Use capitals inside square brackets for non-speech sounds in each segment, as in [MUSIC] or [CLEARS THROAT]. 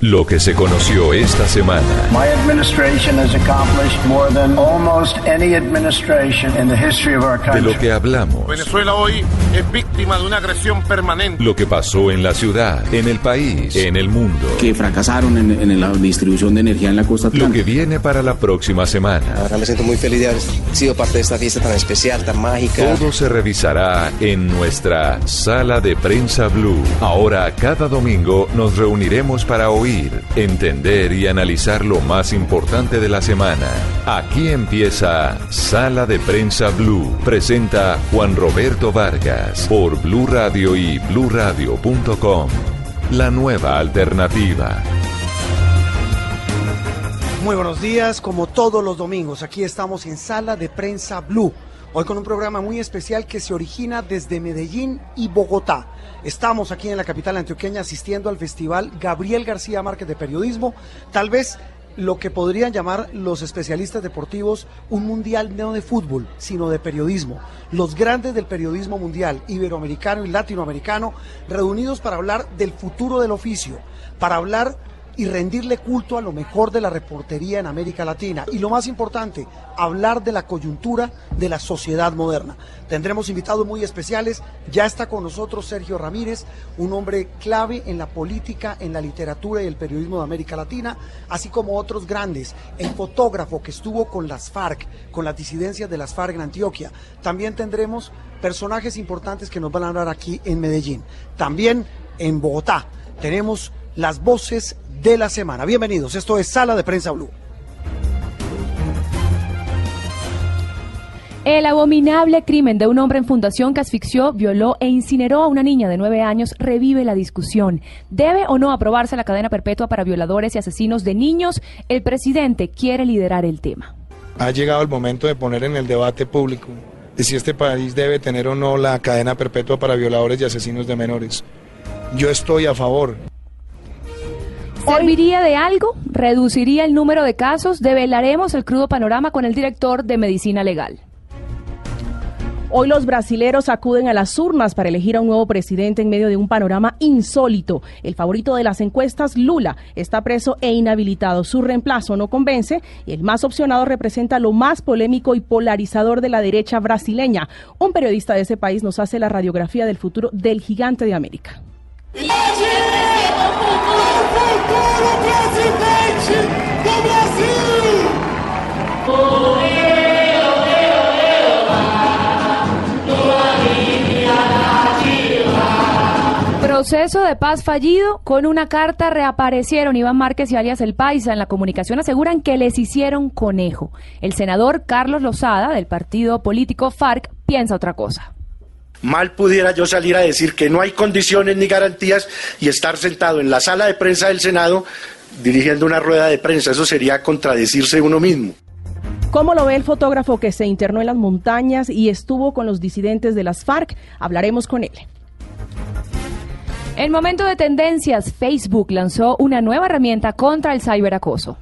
Lo que se conoció esta semana. My administration has accomplished more than almost any administration in the history of our De country. lo que hablamos. Venezuela hoy es víctima de una agresión permanente. Lo que pasó en la ciudad, en el país, en el mundo. que fracasaron en, en la distribución de energía en la costa Lo que atlántica. viene para la próxima semana. Ahora me siento muy feliz de haber sido parte de esta fiesta tan especial, tan mágica. Todo se revisará en nuestra sala de prensa blue. Ahora, cada domingo nos reuniremos para oír, entender y analizar lo más importante de la semana. Aquí empieza Sala de Prensa Blue. Presenta Juan Roberto Vargas por Blue Radio y bluradio.com. La nueva alternativa. Muy buenos días, como todos los domingos, aquí estamos en Sala de Prensa Blue. Hoy con un programa muy especial que se origina desde Medellín y Bogotá. Estamos aquí en la capital antioqueña asistiendo al festival Gabriel García Márquez de Periodismo. Tal vez lo que podrían llamar los especialistas deportivos un mundial no de fútbol, sino de periodismo. Los grandes del periodismo mundial, iberoamericano y latinoamericano, reunidos para hablar del futuro del oficio, para hablar y rendirle culto a lo mejor de la reportería en América Latina. Y lo más importante, hablar de la coyuntura de la sociedad moderna. Tendremos invitados muy especiales. Ya está con nosotros Sergio Ramírez, un hombre clave en la política, en la literatura y el periodismo de América Latina, así como otros grandes. El fotógrafo que estuvo con las FARC, con las disidencias de las FARC en Antioquia. También tendremos personajes importantes que nos van a hablar aquí en Medellín. También en Bogotá tenemos las voces de la semana. Bienvenidos, esto es Sala de Prensa Blue. El abominable crimen de un hombre en fundación que asfixió, violó e incineró a una niña de nueve años revive la discusión. ¿Debe o no aprobarse la cadena perpetua para violadores y asesinos de niños? El presidente quiere liderar el tema. Ha llegado el momento de poner en el debate público de si este país debe tener o no la cadena perpetua para violadores y asesinos de menores. Yo estoy a favor. ¿Serviría de algo? ¿Reduciría el número de casos? Develaremos el crudo panorama con el director de Medicina Legal. Hoy los brasileros acuden a las urnas para elegir a un nuevo presidente en medio de un panorama insólito. El favorito de las encuestas, Lula, está preso e inhabilitado. Su reemplazo no convence y el más opcionado representa lo más polémico y polarizador de la derecha brasileña. Un periodista de ese país nos hace la radiografía del futuro del gigante de América. Proceso de paz fallido. Con una carta reaparecieron Iván Márquez y alias El Paisa. En la comunicación aseguran que les hicieron conejo. El senador Carlos Lozada, del partido político FARC, piensa otra cosa. Mal pudiera yo salir a decir que no hay condiciones ni garantías y estar sentado en la sala de prensa del Senado dirigiendo una rueda de prensa. Eso sería contradecirse uno mismo. ¿Cómo lo ve el fotógrafo que se internó en las montañas y estuvo con los disidentes de las FARC? Hablaremos con él. En momento de tendencias, Facebook lanzó una nueva herramienta contra el ciberacoso.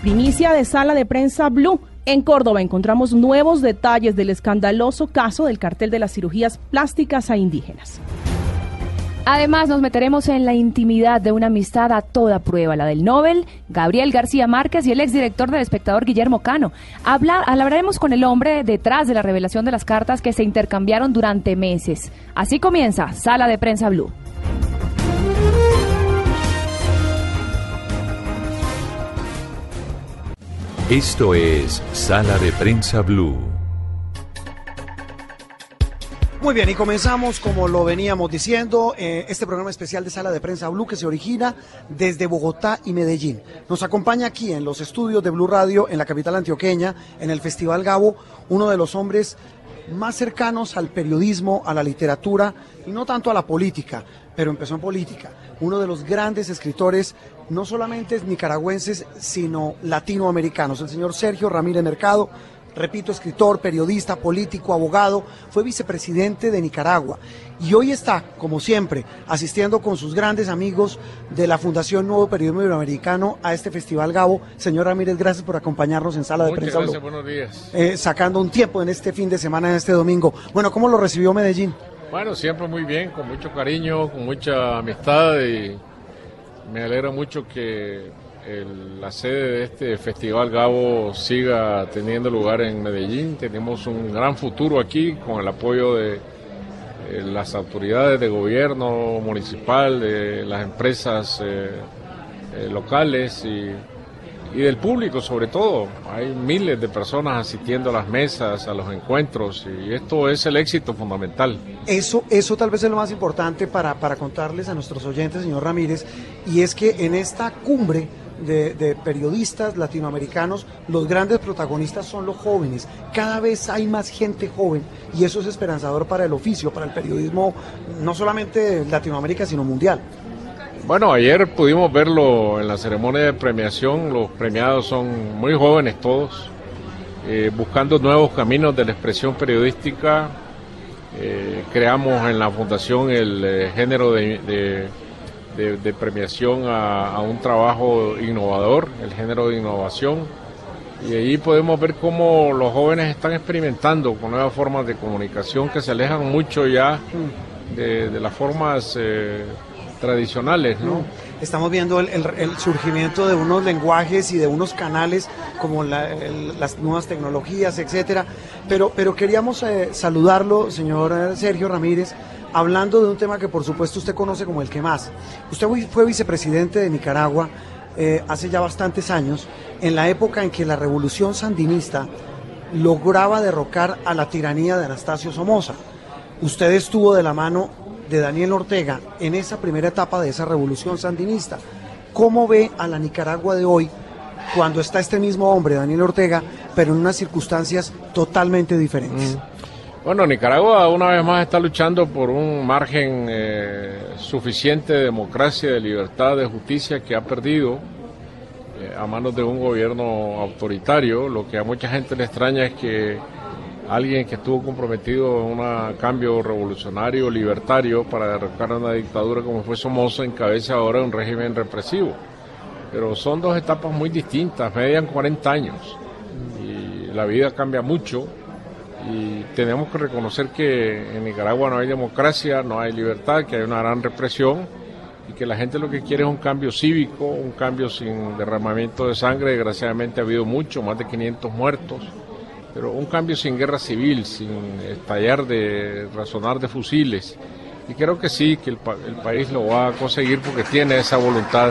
Primicia de sala de prensa Blue. En Córdoba encontramos nuevos detalles del escandaloso caso del cartel de las cirugías plásticas a indígenas. Además, nos meteremos en la intimidad de una amistad a toda prueba, la del Nobel, Gabriel García Márquez y el exdirector del espectador Guillermo Cano. Habla- hablaremos con el hombre detrás de la revelación de las cartas que se intercambiaron durante meses. Así comienza Sala de Prensa Blue. Esto es Sala de Prensa Blue. Muy bien, y comenzamos como lo veníamos diciendo, eh, este programa especial de Sala de Prensa Blue que se origina desde Bogotá y Medellín. Nos acompaña aquí en los estudios de Blue Radio en la capital antioqueña, en el Festival Gabo, uno de los hombres más cercanos al periodismo, a la literatura y no tanto a la política, pero empezó en política. Uno de los grandes escritores, no solamente nicaragüenses, sino latinoamericanos, el señor Sergio Ramírez Mercado. Repito, escritor, periodista, político, abogado, fue vicepresidente de Nicaragua y hoy está, como siempre, asistiendo con sus grandes amigos de la Fundación Nuevo Periodismo Iberoamericano a este Festival Gabo. Señor Ramírez, gracias por acompañarnos en Sala de Muchas Prensa gracias, buenos días. Eh, sacando un tiempo en este fin de semana, en este domingo. Bueno, ¿cómo lo recibió Medellín? Bueno, siempre muy bien, con mucho cariño, con mucha amistad y me alegra mucho que la sede de este Festival Gabo siga teniendo lugar en Medellín. Tenemos un gran futuro aquí con el apoyo de eh, las autoridades de gobierno municipal, de las empresas eh, eh, locales y, y, del público sobre todo. Hay miles de personas asistiendo a las mesas, a los encuentros y esto es el éxito fundamental. Eso, eso tal vez es lo más importante para, para contarles a nuestros oyentes, señor Ramírez, y es que en esta cumbre de, periodistas latinoamericanos, los grandes protagonistas son los jóvenes. Cada vez hay más gente joven y eso es esperanzador para el oficio, para el periodismo, no solamente de Latinoamérica, sino mundial. Bueno, ayer pudimos verlo en la ceremonia de premiación, los premiados son muy jóvenes todos, eh, buscando nuevos caminos de la expresión periodística. Eh, creamos en la fundación el eh, género de de, premiación a, un trabajo innovador, el género de innovación. Y ahí podemos ver cómo los jóvenes están experimentando con nuevas formas de comunicación que se alejan mucho ya de, las formas eh, tradicionales, ¿no? Estamos viendo el, surgimiento de unos lenguajes y de unos canales como las nuevas tecnologías, etcétera. Pero, pero queríamos eh, saludarlo, señor Sergio Ramírez, hablando de un tema que por supuesto usted conoce como el que más. Usted fue vicepresidente de Nicaragua eh, hace ya bastantes años, en la época en que la revolución sandinista lograba derrocar a la tiranía de Anastasio Somoza. Usted estuvo de la mano de Daniel Ortega en esa primera etapa de esa revolución sandinista. ¿Cómo ve a la Nicaragua de hoy cuando está este mismo hombre, Daniel Ortega, pero en unas circunstancias totalmente diferentes? Mm. Bueno, Nicaragua una vez más está luchando por un margen eh, suficiente de democracia, de libertad, de justicia que ha perdido eh, a manos de un gobierno autoritario. Lo que a mucha gente le extraña es que alguien que estuvo comprometido en un cambio revolucionario, libertario, para derrocar una dictadura como fue Somoza, encabece ahora un régimen represivo. Pero son dos etapas muy distintas, median 40 años y la vida cambia mucho y tenemos que reconocer que en Nicaragua no hay democracia, no hay libertad, que hay una gran represión y que la gente lo que quiere es un cambio cívico, un cambio sin derramamiento de sangre, desgraciadamente ha habido mucho, más de 500 muertos, pero un cambio sin guerra civil, sin estallar de razonar de fusiles. Y creo que sí, que el, país lo va a conseguir porque tiene esa voluntad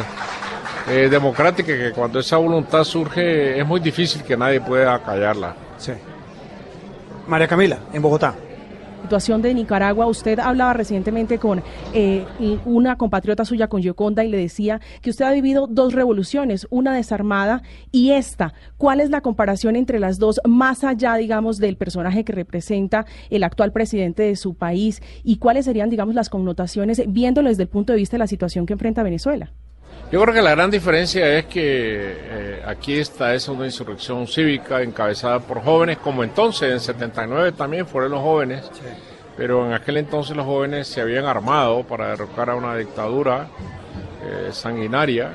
eh, democrática, que cuando esa voluntad surge es muy difícil que nadie pueda callarla. Sí. María Camila, en Bogotá situación de Nicaragua. Usted hablaba recientemente con eh, una compatriota suya, con Yoconda, y le decía que usted ha vivido dos revoluciones, una desarmada y esta. ¿Cuál es la comparación entre las dos, más allá, digamos, del personaje que representa el actual presidente de su país? ¿Y cuáles serían, digamos, las connotaciones, viéndolo desde el punto de vista de la situación que enfrenta Venezuela? Yo creo que la gran diferencia es que eh, aquí está es una insurrección cívica encabezada por jóvenes, como entonces, en 79 también fueron los jóvenes, pero en aquel entonces los jóvenes se habían armado para derrocar a una dictadura eh, sanguinaria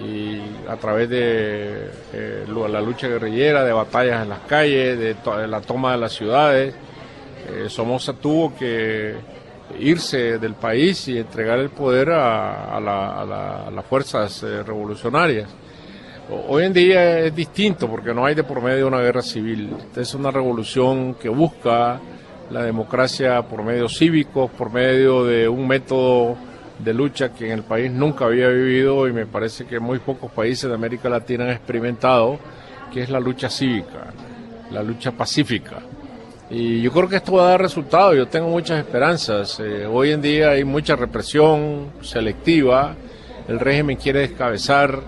y a través de eh, la lucha guerrillera, de batallas en las calles, de, de la toma de las ciudades, Somoza tuvo que irse del país y entregar el poder a, las fuerzas eh, revolucionarias. Hoy en día es distinto porque no hay de por medio una guerra civil. es una revolución que busca la democracia por medios cívicos, por medio de un método de lucha que en el país nunca había vivido y me parece que muy pocos países de América Latina han experimentado, que es la lucha cívica, la lucha pacífica. Y yo creo que esto va a dar resultados, yo tengo muchas esperanzas. Eh, hoy en día hay mucha represión selectiva, el régimen quiere descabezar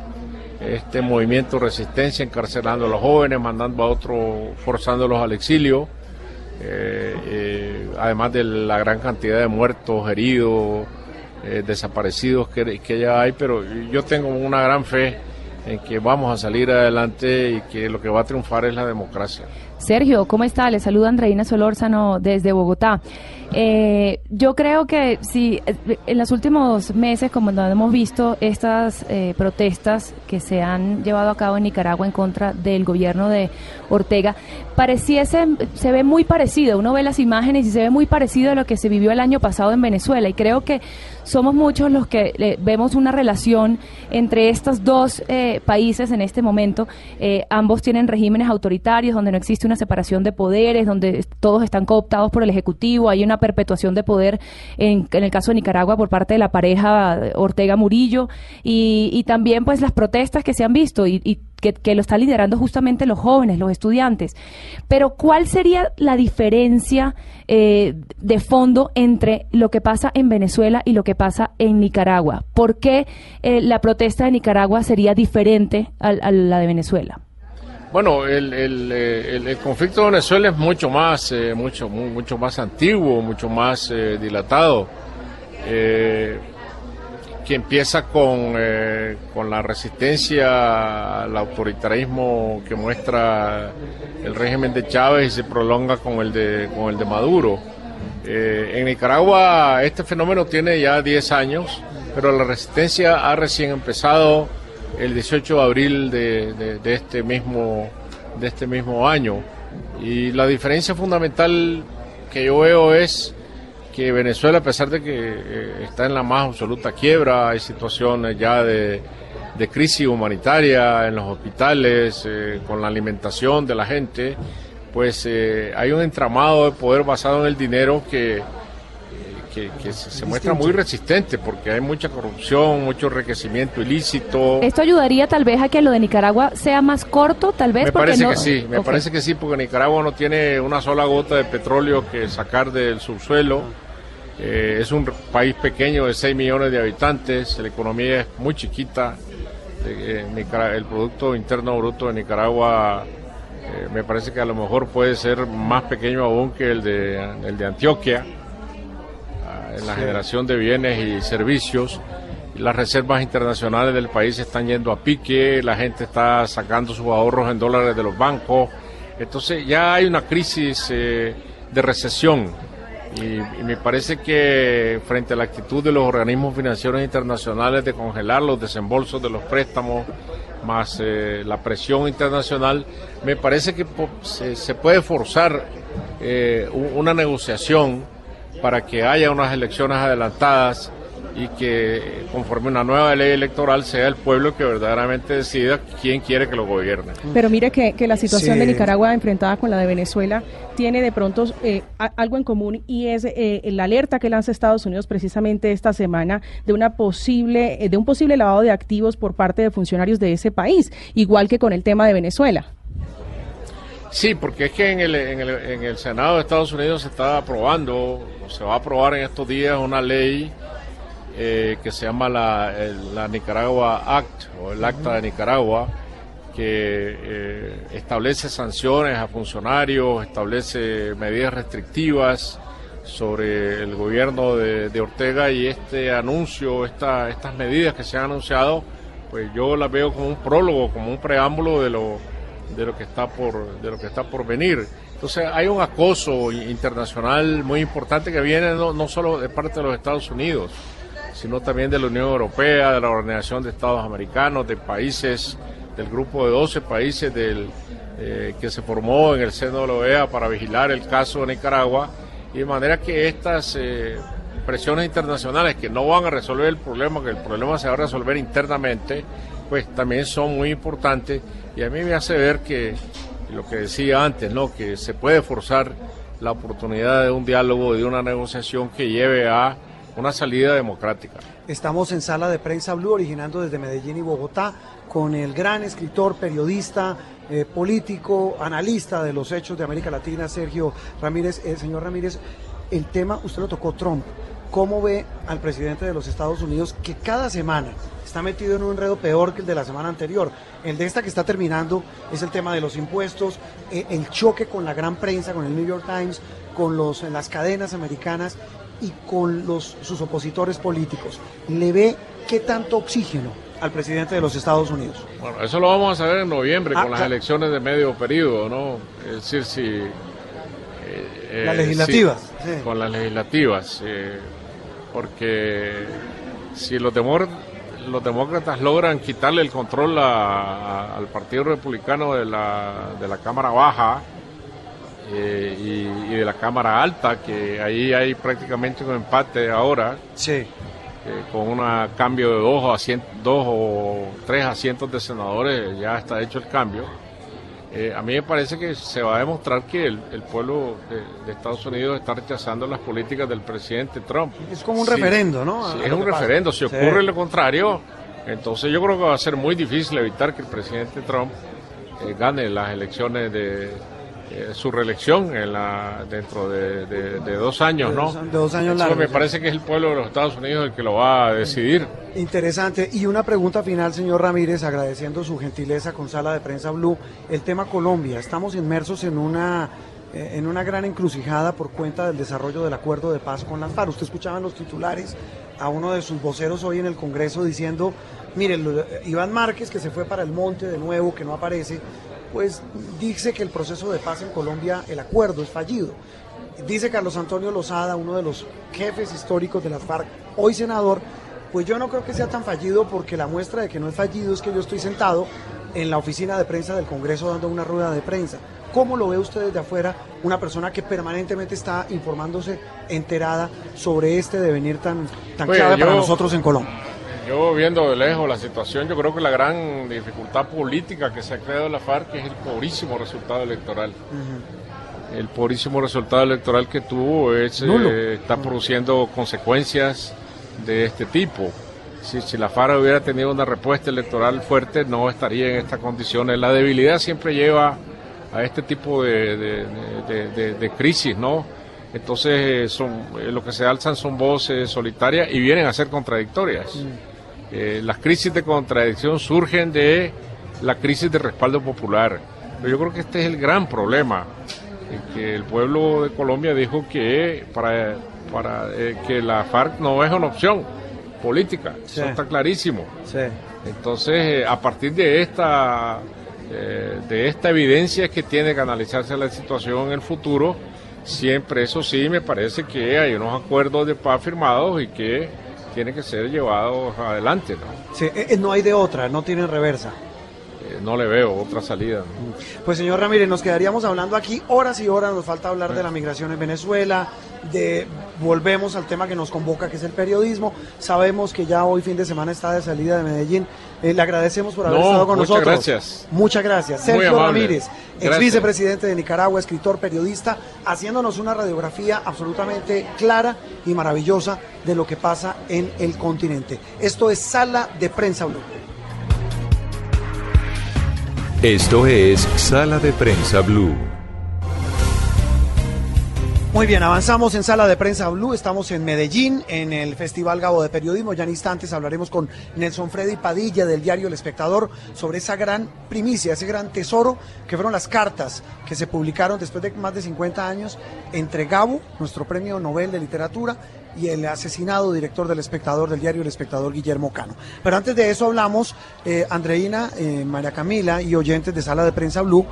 este movimiento resistencia, encarcelando a los jóvenes, mandando a otros, forzándolos al exilio, eh, eh, además de la gran cantidad de muertos, heridos, desaparecidos que, que ya hay, pero yo tengo una gran fe en que vamos a salir adelante y que lo que va a triunfar es la democracia. Sergio, ¿cómo está? Le saluda Andreina Solórzano desde Bogotá. Eh, yo creo que si en los últimos meses, como hemos visto estas eh, protestas que se han llevado a cabo en Nicaragua en contra del gobierno de Ortega, pareciese, se ve muy parecido. Uno ve las imágenes y se ve muy parecido a lo que se vivió el año pasado en Venezuela. Y creo que somos muchos los que eh, vemos una relación entre estos dos eh, países en este momento. Eh, ambos tienen regímenes autoritarios donde no existe una separación de poderes, donde todos están cooptados por el Ejecutivo, hay una perpetuación de poder en, el caso de Nicaragua por parte de la pareja Ortega Murillo y, también pues las protestas que se han visto y, y que, lo está liderando justamente los jóvenes, los estudiantes. Pero ¿cuál sería la diferencia eh, de fondo entre lo que pasa en Venezuela y lo que pasa en Nicaragua? ¿Por qué eh, la protesta de Nicaragua sería diferente a, la de Venezuela? Bueno, el, el, conflicto de Venezuela es mucho más, eh, mucho, mucho más antiguo, mucho más dilatado que empieza con, eh, con la resistencia al autoritarismo que muestra el régimen de Chávez y se prolonga con el de, con el de Maduro. Eh, en Nicaragua este fenómeno tiene ya 10 años, pero la resistencia ha recién empezado el 18 de abril de, de, este, mismo, de este mismo año. Y la diferencia fundamental que yo veo es que Venezuela, a pesar de que eh, está en la más absoluta quiebra, hay situaciones ya de, crisis humanitaria en los hospitales, eh, con la alimentación de la gente, pues eh, hay un entramado de poder basado en el dinero que, que, se, muestra muy resistente porque hay mucha corrupción, mucho enriquecimiento ilícito. ¿Esto ayudaría tal vez a que lo de Nicaragua sea más corto, tal vez? Me parece que sí, me parece que sí, porque Nicaragua no tiene una sola gota de petróleo que sacar del subsuelo. Eh, es un país pequeño de 6 millones de habitantes, la economía es muy chiquita, eh, el Producto Interno Bruto de Nicaragua eh, me parece que a lo mejor puede ser más pequeño aún que el de, el de Antioquia en la generación de bienes y servicios. Las reservas internacionales del país están yendo a pique, la gente está sacando sus ahorros en dólares de los bancos. Entonces ya hay una crisis eh, de recesión y, me parece que frente a la actitud de los organismos financieros internacionales de congelar los desembolsos de los préstamos, más eh, la presión internacional, me parece que se, puede forzar eh, una negociación para que haya unas elecciones adelantadas y que conforme una nueva ley electoral sea el pueblo que verdaderamente decida quién quiere que lo gobierne. Pero mire que, la situación de Nicaragua enfrentada con la de Venezuela tiene de pronto eh, algo en común y es eh, la alerta que lanza Estados Unidos precisamente esta semana de una posible eh, de un posible lavado de activos por parte de funcionarios de ese país, igual que con el tema de Venezuela. Sí, porque es que en el, en el, en el Senado de Estados Unidos se está aprobando, o se va a aprobar en estos días una ley eh, que se llama la, la, Nicaragua Act o el Acta de Nicaragua, que eh, establece sanciones a funcionarios, establece medidas restrictivas sobre el gobierno de, Ortega y este anuncio, esta, estas medidas que se han anunciado, pues yo las veo como un prólogo, como un preámbulo de lo de lo que está por de lo que está por venir. Entonces hay un acoso internacional muy importante que viene no, no solo de parte de los Estados Unidos, sino también de la Unión Europea, de la Organización de Estados Americanos, de países, del grupo de 12 países del, eh, que se formó en el seno de la OEA para vigilar el caso de Nicaragua, y de manera que estas eh, presiones internacionales que no van a resolver el problema, que el problema se va a resolver internamente, pues también son muy importantes y a mí me hace ver que lo que decía antes, ¿no? que se puede forzar la oportunidad de un diálogo, de una negociación que lleve a una salida democrática. Estamos en sala de prensa Blue, originando desde Medellín y Bogotá, con el gran escritor, periodista, eh, político, analista de los hechos de América Latina, Sergio Ramírez. El señor Ramírez, el tema, usted lo tocó Trump. ¿Cómo ve al presidente de los Estados Unidos que cada semana está metido en un enredo peor que el de la semana anterior. El de esta que está terminando es el tema de los impuestos, eh, el choque con la gran prensa, con el New York Times, con los, las cadenas americanas y con los, sus opositores políticos. ¿Le ve qué tanto oxígeno al presidente de los Estados Unidos. Bueno, eso lo vamos a saber en noviembre Ah, con las claro. elecciones de medio periodo, ¿no? Es decir, si... eh, eh, Las legislativas, si- sí. Con las legislativas, eh, porque si los, demor- los demócratas logran quitarle el control a- a- al Partido Republicano de la, de la Cámara Baja eh, y, y de la Cámara Alta, que ahí hay prácticamente un empate ahora, Sí. eh, con un cambio de dos o, dos o tres asientos de senadores, ya está hecho el cambio. Eh, a mí me parece que se va a demostrar que el, el pueblo de, de Estados Unidos está rechazando las políticas del presidente Trump. Es como un Sí, referendo, ¿no? sí, es un pasa. referendo. Si Sí. ocurre lo contrario, entonces yo creo que va a ser muy difícil evitar que el presidente Trump eh, gane las elecciones de eh, su reelección en la, dentro de, de- de dos años, ¿no? de dos años largos, me parece que es el pueblo de los Estados Unidos el que lo va a decidir. Interesante. Y una pregunta final, señor Ramírez, agradeciendo su gentileza con Sala de Prensa Blue. El tema Colombia. Estamos inmersos en una, eh, en una gran encrucijada por cuenta del desarrollo del acuerdo de paz con las FARC. Usted escuchaba en los titulares a uno de sus voceros hoy en el Congreso diciendo, mire, Iván Márquez, que se fue para el monte de nuevo, que no aparece, pues dice que el proceso de paz en Colombia, el acuerdo es fallido. Dice Carlos Antonio Lozada, uno de los jefes históricos de las FARC, hoy senador, pues yo no creo que sea tan fallido porque la muestra de que no es fallido es que yo estoy sentado en la oficina de prensa del Congreso dando una rueda de prensa. ¿Cómo lo ve usted desde afuera, una persona que permanentemente está informándose, enterada sobre este devenir tan, tan Oye, clave para nosotros en Colombia? Yo viendo de lejos la situación, yo creo que la gran dificultad política que se ha creado en la FARC es el pobrísimo resultado electoral. El pobrísimo resultado electoral que tuvo es, eh, está produciendo consecuencias de este tipo. Si, si la FARC hubiera tenido una respuesta electoral fuerte, no estaría en estas condiciones. La debilidad siempre lleva a este tipo de, de- de- de- de crisis, ¿no? Entonces, eh, son, eh, lo que se alzan son voces solitarias y vienen a ser contradictorias. Eh, las crisis de contradicción surgen de la crisis de respaldo popular. Pero yo creo que este es el gran problema, eh, que el pueblo de Colombia dijo que para, para eh, que la FARC no es una opción política, Sí. eso está clarísimo. Sí. Entonces, eh, a partir de esta, de esta evidencia que tiene que analizarse la situación en el futuro, siempre, eso sí, me parece que hay unos acuerdos de paz firmados y que tienen que ser llevados adelante. ¿no? Sí, eh, eh, no hay de otra, no tienen reversa. No le veo otra salida. ¿no? Pues señor Ramírez, nos quedaríamos hablando aquí horas y horas, nos falta hablar de la migración en Venezuela, de volvemos al tema que nos convoca, que es el periodismo. Sabemos que ya hoy fin de semana está de salida de Medellín. Eh, le agradecemos por haber No, estado con muchas nosotros. gracias. Muchas gracias. Sergio. Ramírez, ex vicepresidente de Nicaragua, escritor, periodista, haciéndonos una radiografía absolutamente clara y maravillosa de lo que pasa en el continente. Esto es Sala de Prensa Blue. Esto es Sala de Prensa Blue. Muy bien, avanzamos en Sala de Prensa Blue. Estamos en Medellín, en el Festival Gabo de Periodismo. Ya en instantes hablaremos con Nelson Freddy Padilla del diario El Espectador sobre esa gran primicia, ese gran tesoro que fueron las cartas que se publicaron después de más de 50 años entre Gabo, nuestro premio Nobel de Literatura, y el asesinado director del Espectador del diario El Espectador, Guillermo Cano. Pero antes de eso hablamos, eh, Andreina, eh, María Camila y oyentes de Sala de Prensa Blue,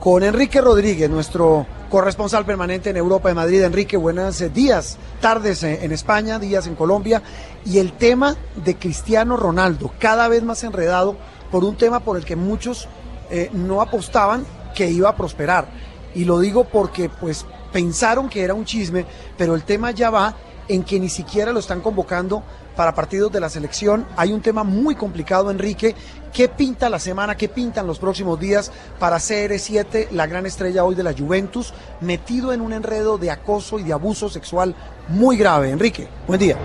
con Enrique Rodríguez, nuestro corresponsal permanente en Europa de Madrid. Enrique, buenos eh, días, tardes en España, días en Colombia. Y el tema de Cristiano Ronaldo, cada vez más enredado por un tema por el que muchos no apostaban que iba a prosperar. Y lo digo porque pues pensaron que era un chisme, pero el tema ya va en que ni siquiera lo están convocando para partidos de la selección. Hay un tema muy complicado, Enrique. ¿Qué pinta la semana? ¿Qué pintan los próximos días para CR7, la gran estrella hoy de la Juventus, metido en un enredo de acoso y de abuso sexual muy grave? Enrique, buen día.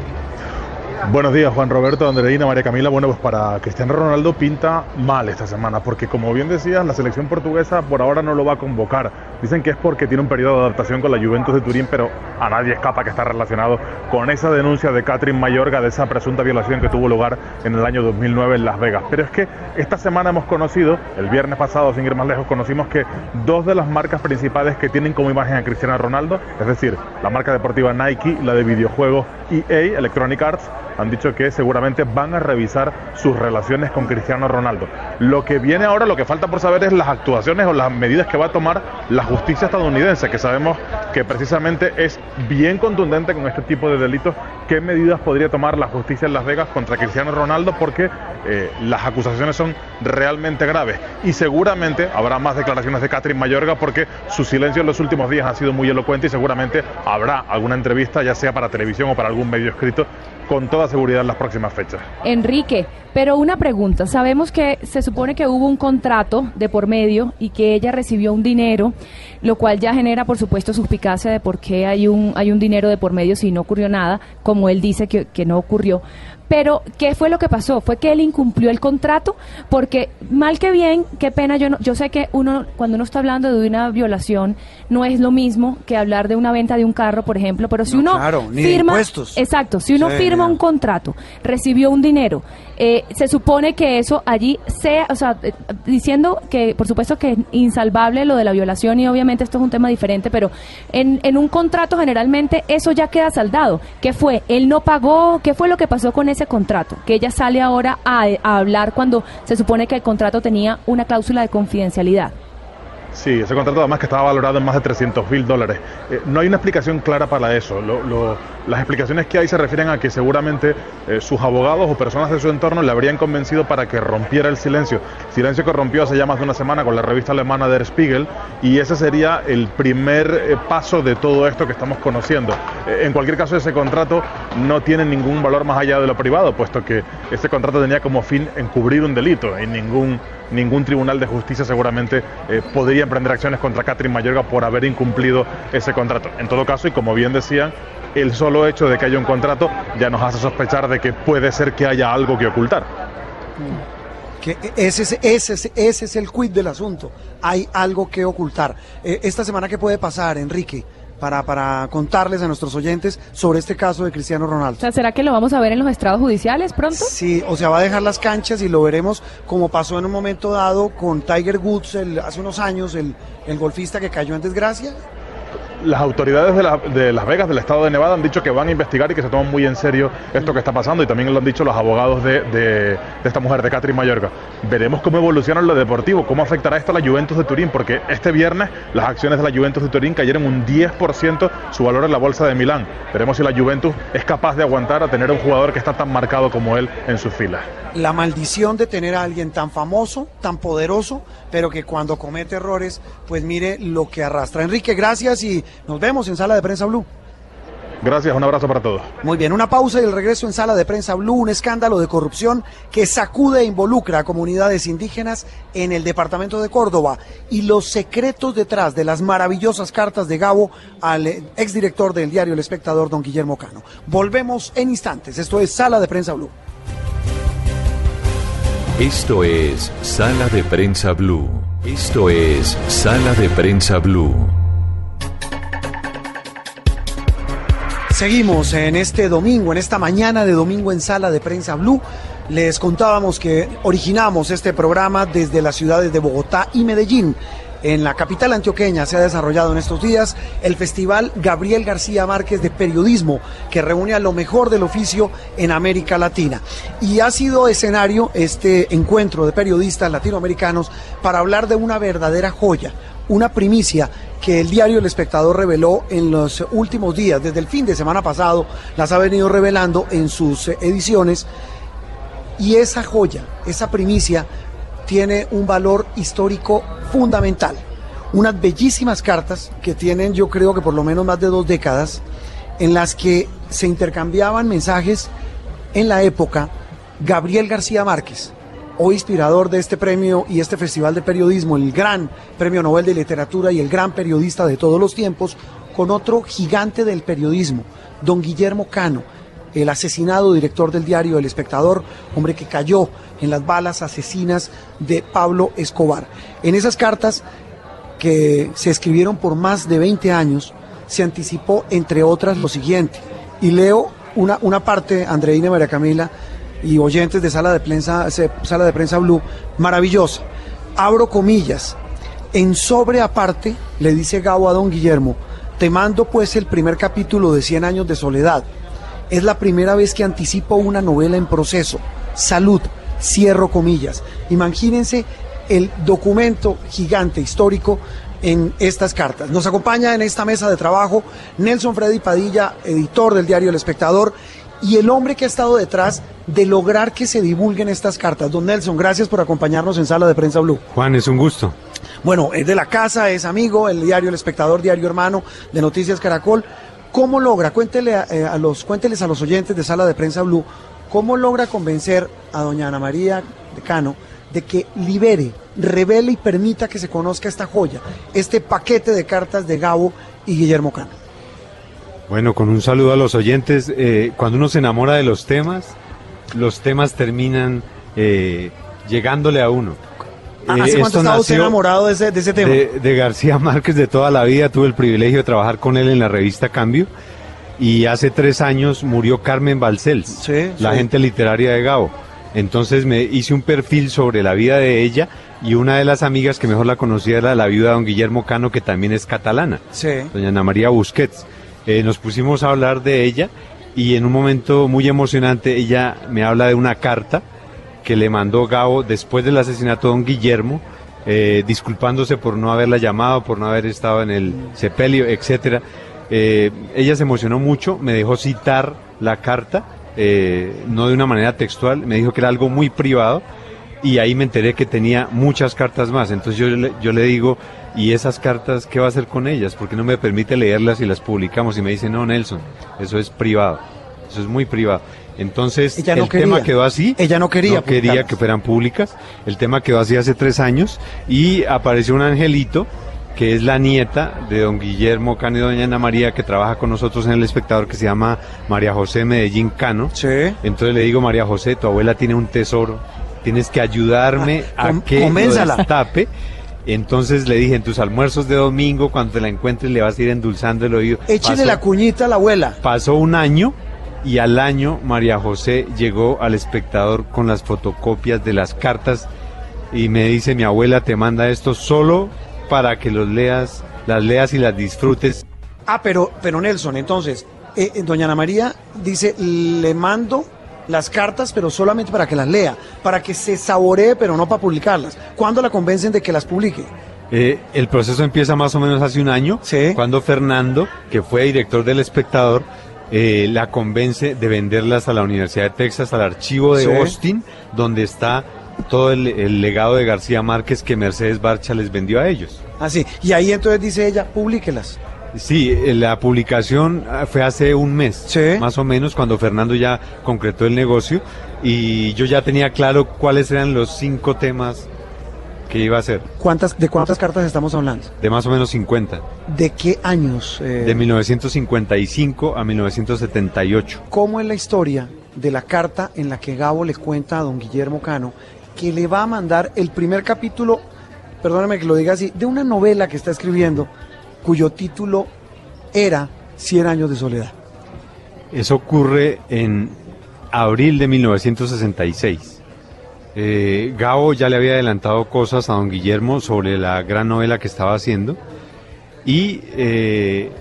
Buenos días, Juan Roberto, Andreina, María Camila. Bueno, pues para Cristiano Ronaldo pinta mal esta semana, porque como bien decías, la selección portuguesa por ahora no lo va a convocar. Dicen que es porque tiene un periodo de adaptación con la Juventus de Turín, pero a nadie escapa que está relacionado con esa denuncia de Catherine Mayorga de esa presunta violación que tuvo lugar en el año 2009 en Las Vegas. Pero es que esta semana hemos conocido, el viernes pasado, sin ir más lejos, conocimos que dos de las marcas principales que tienen como imagen a Cristiano Ronaldo, es decir, la marca deportiva Nike la de videojuegos EA, Electronic Arts, han dicho que seguramente van a revisar sus relaciones con Cristiano Ronaldo. Lo que viene ahora, lo que falta por saber es las actuaciones o las medidas que va a tomar la justicia estadounidense, que sabemos que precisamente es bien contundente con este tipo de delitos. ¿Qué medidas podría tomar la justicia en Las Vegas contra Cristiano Ronaldo? Porque eh, las acusaciones son realmente graves y seguramente habrá más declaraciones de Catherine Mayorga porque su silencio en los últimos días ha sido muy elocuente y seguramente habrá alguna entrevista, ya sea para televisión o para algún medio escrito, con toda seguridad las próximas fechas. Enrique, pero una pregunta. Sabemos que se supone que hubo un contrato de por medio y que ella recibió un dinero, lo cual ya genera, por supuesto, suspicacia de por qué hay un, hay un dinero de por medio si no ocurrió nada, como él dice que, que no ocurrió. Pero, ¿qué fue lo que pasó? ¿Fue que él incumplió el contrato? Porque, mal que bien, qué pena, yo, no, yo sé que uno, cuando uno está hablando de una violación, no es lo mismo que hablar de una venta de un carro, por ejemplo, pero si No, uno claro, ni de firma... impuestos. Exacto, si uno Sí, firma un contrato, recibió un dinero, eh, se supone que eso allí sea, o sea, eh, diciendo que por supuesto que es insalvable lo de la violación y obviamente esto es un tema diferente, pero en, en un contrato generalmente eso ya queda saldado. ¿Qué fue? Él no pagó, ¿qué fue lo que pasó con contrato? Que ella sale ahora a hablar cuando se supone que el contrato tenía una cláusula de confidencialidad. Sí, ese contrato además que estaba valorado en más de 300 mil dólares. Eh, no hay una explicación clara para eso. Lo- las explicaciones que hay se refieren a que seguramente eh, sus abogados o personas de su entorno le habrían convencido para que rompiera el silencio. Silencio que rompió hace ya más de una semana con la revista alemana Der Spiegel y ese sería el primer eh, paso de todo esto que estamos conociendo. En cualquier caso, ese contrato no tiene ningún valor más allá de lo privado, puesto que este contrato tenía como fin encubrir un delito y ningún ningún tribunal de justicia seguramente eh, podría emprender acciones contra Catherine Mayorga por haber incumplido ese contrato. En todo caso, y como bien decían, el solo hecho de que haya un contrato ya nos hace sospechar de que puede ser que haya algo que ocultar. Que ese, es, el quid del asunto. Hay algo que ocultar. Eh, esta semana, ¿qué puede pasar, Enrique? Para, para contarles a nuestros oyentes sobre este caso de Cristiano O Ronaldo. sea, ¿será que lo vamos a ver en los estrados judiciales pronto? Sí, o sea, va a dejar las canchas y lo veremos como pasó en un momento dado con Tiger Woods el- hace unos años, el, el golfista que cayó en desgracia. Las autoridades de, de Las Vegas, del estado de Nevada, han dicho que van a investigar y que se toman muy en serio esto que está pasando y también lo han dicho los abogados de, de- de esta mujer, de Catherine Mayorga. Veremos cómo evoluciona lo deportivo, cómo afectará esto a la Juventus de Turín, porque este viernes las acciones de la Juventus de Turín cayeron un 10% su valor en la bolsa de Milán. Veremos si la Juventus es capaz de aguantar a tener un jugador que está tan marcado como él en sus filas. La maldición de tener a alguien tan famoso, tan poderoso, pero que cuando comete errores, pues mire lo que arrastra. Enrique, gracias y nos vemos en Sala de Prensa Blue. Gracias, un abrazo para todos. Muy bien, una pausa y el regreso en Sala de Prensa Blue, un escándalo de corrupción que sacude e involucra a comunidades indígenas en el departamento de Córdoba y los secretos detrás de las maravillosas cartas de Gabo al eh, exdirector del diario El Espectador, don Guillermo Cano. Volvemos en instantes, esto es Sala de Prensa Blue. Esto es Sala de Prensa Blue. Esto es Sala de Prensa Blue. Seguimos en este domingo, en esta mañana de domingo en Sala de Prensa Blue. Les contábamos que originamos este programa desde las ciudades de Bogotá y Medellín. En la capital antioqueña se ha desarrollado en estos días el Festival Gabriel García Márquez de Periodismo, que reúne a lo mejor del oficio en América Latina. Y ha sido escenario este encuentro de periodistas latinoamericanos para hablar de una verdadera joya, una primicia que el diario El Espectador reveló en los últimos días, desde el fin de semana pasado, las ha venido revelando en sus ediciones. Y esa joya, esa primicia, tiene un valor histórico fundamental. Unas bellísimas cartas que tienen, yo creo que por lo menos más de dos décadas, en las que se intercambiaban mensajes en la época Gabriel García Márquez, hoy inspirador de este premio y este festival de periodismo, el gran premio Nobel de Literatura y el gran periodista de todos los tiempos, con otro gigante del periodismo, don Guillermo Cano, el asesinado director del diario El Espectador, hombre que cayó en las balas asesinas de Pablo Escobar. En esas cartas que se escribieron por más de 20 años, se anticipó, entre otras, lo siguiente. Y leo una, una parte, Andreina María Camila, y oyentes de Sala de Prensa, Sala de Prensa Blue, maravillosa. Abro comillas. En sobre aparte, le dice Gabo a don Guillermo, te mando pues el primer capítulo de 100 años de soledad. Es la primera vez que anticipo una novela en proceso. Salud, cierro comillas. Imagínense el documento gigante histórico en estas cartas. Nos acompaña en esta mesa de trabajo Nelson Freddy Padilla, editor del diario El Espectador, y el hombre que ha estado detrás de lograr que se divulguen estas cartas. Don Nelson, gracias por acompañarnos en Sala de Prensa Blue. Juan, es un gusto. Bueno, es de la casa, es amigo, el diario El Espectador, diario hermano de Noticias Caracol. ¿Cómo logra, cuéntele a, eh, a los, cuénteles a los oyentes de Sala de Prensa Blue, cómo logra convencer a doña Ana María de Cano de que libere, revele y permita que se conozca esta joya, este paquete de cartas de Gabo y Guillermo Cano? Bueno, con un saludo a los oyentes. eh, cuando uno se enamora de los temas, los temas terminan eh, llegándole a uno. ¿Hace Eh, cuánto estaba usted enamorado de ese, de ese tema? De, de García Márquez de toda la vida. Tuve el privilegio de trabajar con él en la revista Cambio. Y hace tres años murió Carmen Balcells, la sí. gente literaria de Gabo. Entonces me hice un perfil sobre la vida de ella y una de las amigas que mejor la conocía era la viuda de don Guillermo Cano, que también es catalana Sí. doña Ana María Busquets. Eh, nos pusimos a hablar de ella y en un momento muy emocionante ella me habla de una carta que le mandó Gabo después del asesinato de don Guillermo, eh, disculpándose por no haberla llamado, por no haber estado en el sepelio, etcétera. Eh, ella se emocionó mucho, me dejó citar la carta, eh, no de una manera textual, me dijo que era algo muy privado y ahí me enteré que tenía muchas cartas más. Entonces yo le, yo le digo, ¿y esas cartas qué va a hacer con ellas? Porque no me permite leerlas y las publicamos. Y me dice, no, Nelson, eso es privado. Eso es muy privado. Entonces Ella no el tema quedó así. Ella no quería No quería que fueran públicas. El tema quedó así hace tres años y apareció un angelito que es la nieta de don Guillermo Cano y doña Ana María, que trabaja con nosotros en El Espectador, que se llama María José Medellín Cano. Entonces le digo, María José, tu abuela tiene un tesoro, tienes que ayudarme Ah, [LAUGHS] a que lo destape. Entonces le dije, en tus almuerzos de domingo, cuando te la encuentres, le vas a ir endulzando el oído. Échele Pasó- la cuñita a la abuela. Pasó un año y al año María José llegó al espectador con las fotocopias de las cartas y me dice mi abuela te manda esto solo para que los leas, las leas y las disfrutes. Ah, pero, pero Nelson, entonces, eh, eh, doña Ana María dice, le mando las cartas, pero solamente para que las lea, para que se saboree, pero no para publicarlas. ¿Cuándo la convencen de que las publique? Eh, el proceso empieza más o menos hace un año, cuando Fernando, que fue director del espectador, eh, la convence de venderlas a la Universidad de Texas, al archivo de Sí. Austin, donde está todo el, el legado de García Márquez que Mercedes Barcha les vendió a ellos. Así. y ahí entonces dice ella, publíquelas. Sí, eh, la publicación ah, fue hace un mes, más o menos, cuando Fernando ya concretó el negocio y yo ya tenía claro cuáles eran los cinco temas que iba a hacer, ¿Cuántas, ¿De cuántas cartas estamos hablando? de más o menos 50, ¿De qué años? eh, de 1955 a 1978. ¿Cómo es la historia de la carta en la que Gabo le cuenta a don Guillermo Cano que le va a mandar el primer capítulo, perdóname que lo diga así, de una novela que está escribiendo cuyo título era Cien años de soledad? Eso ocurre en abril de 1966. Eh, Gabo ya le había adelantado cosas a don Guillermo sobre la gran novela que estaba haciendo y eh,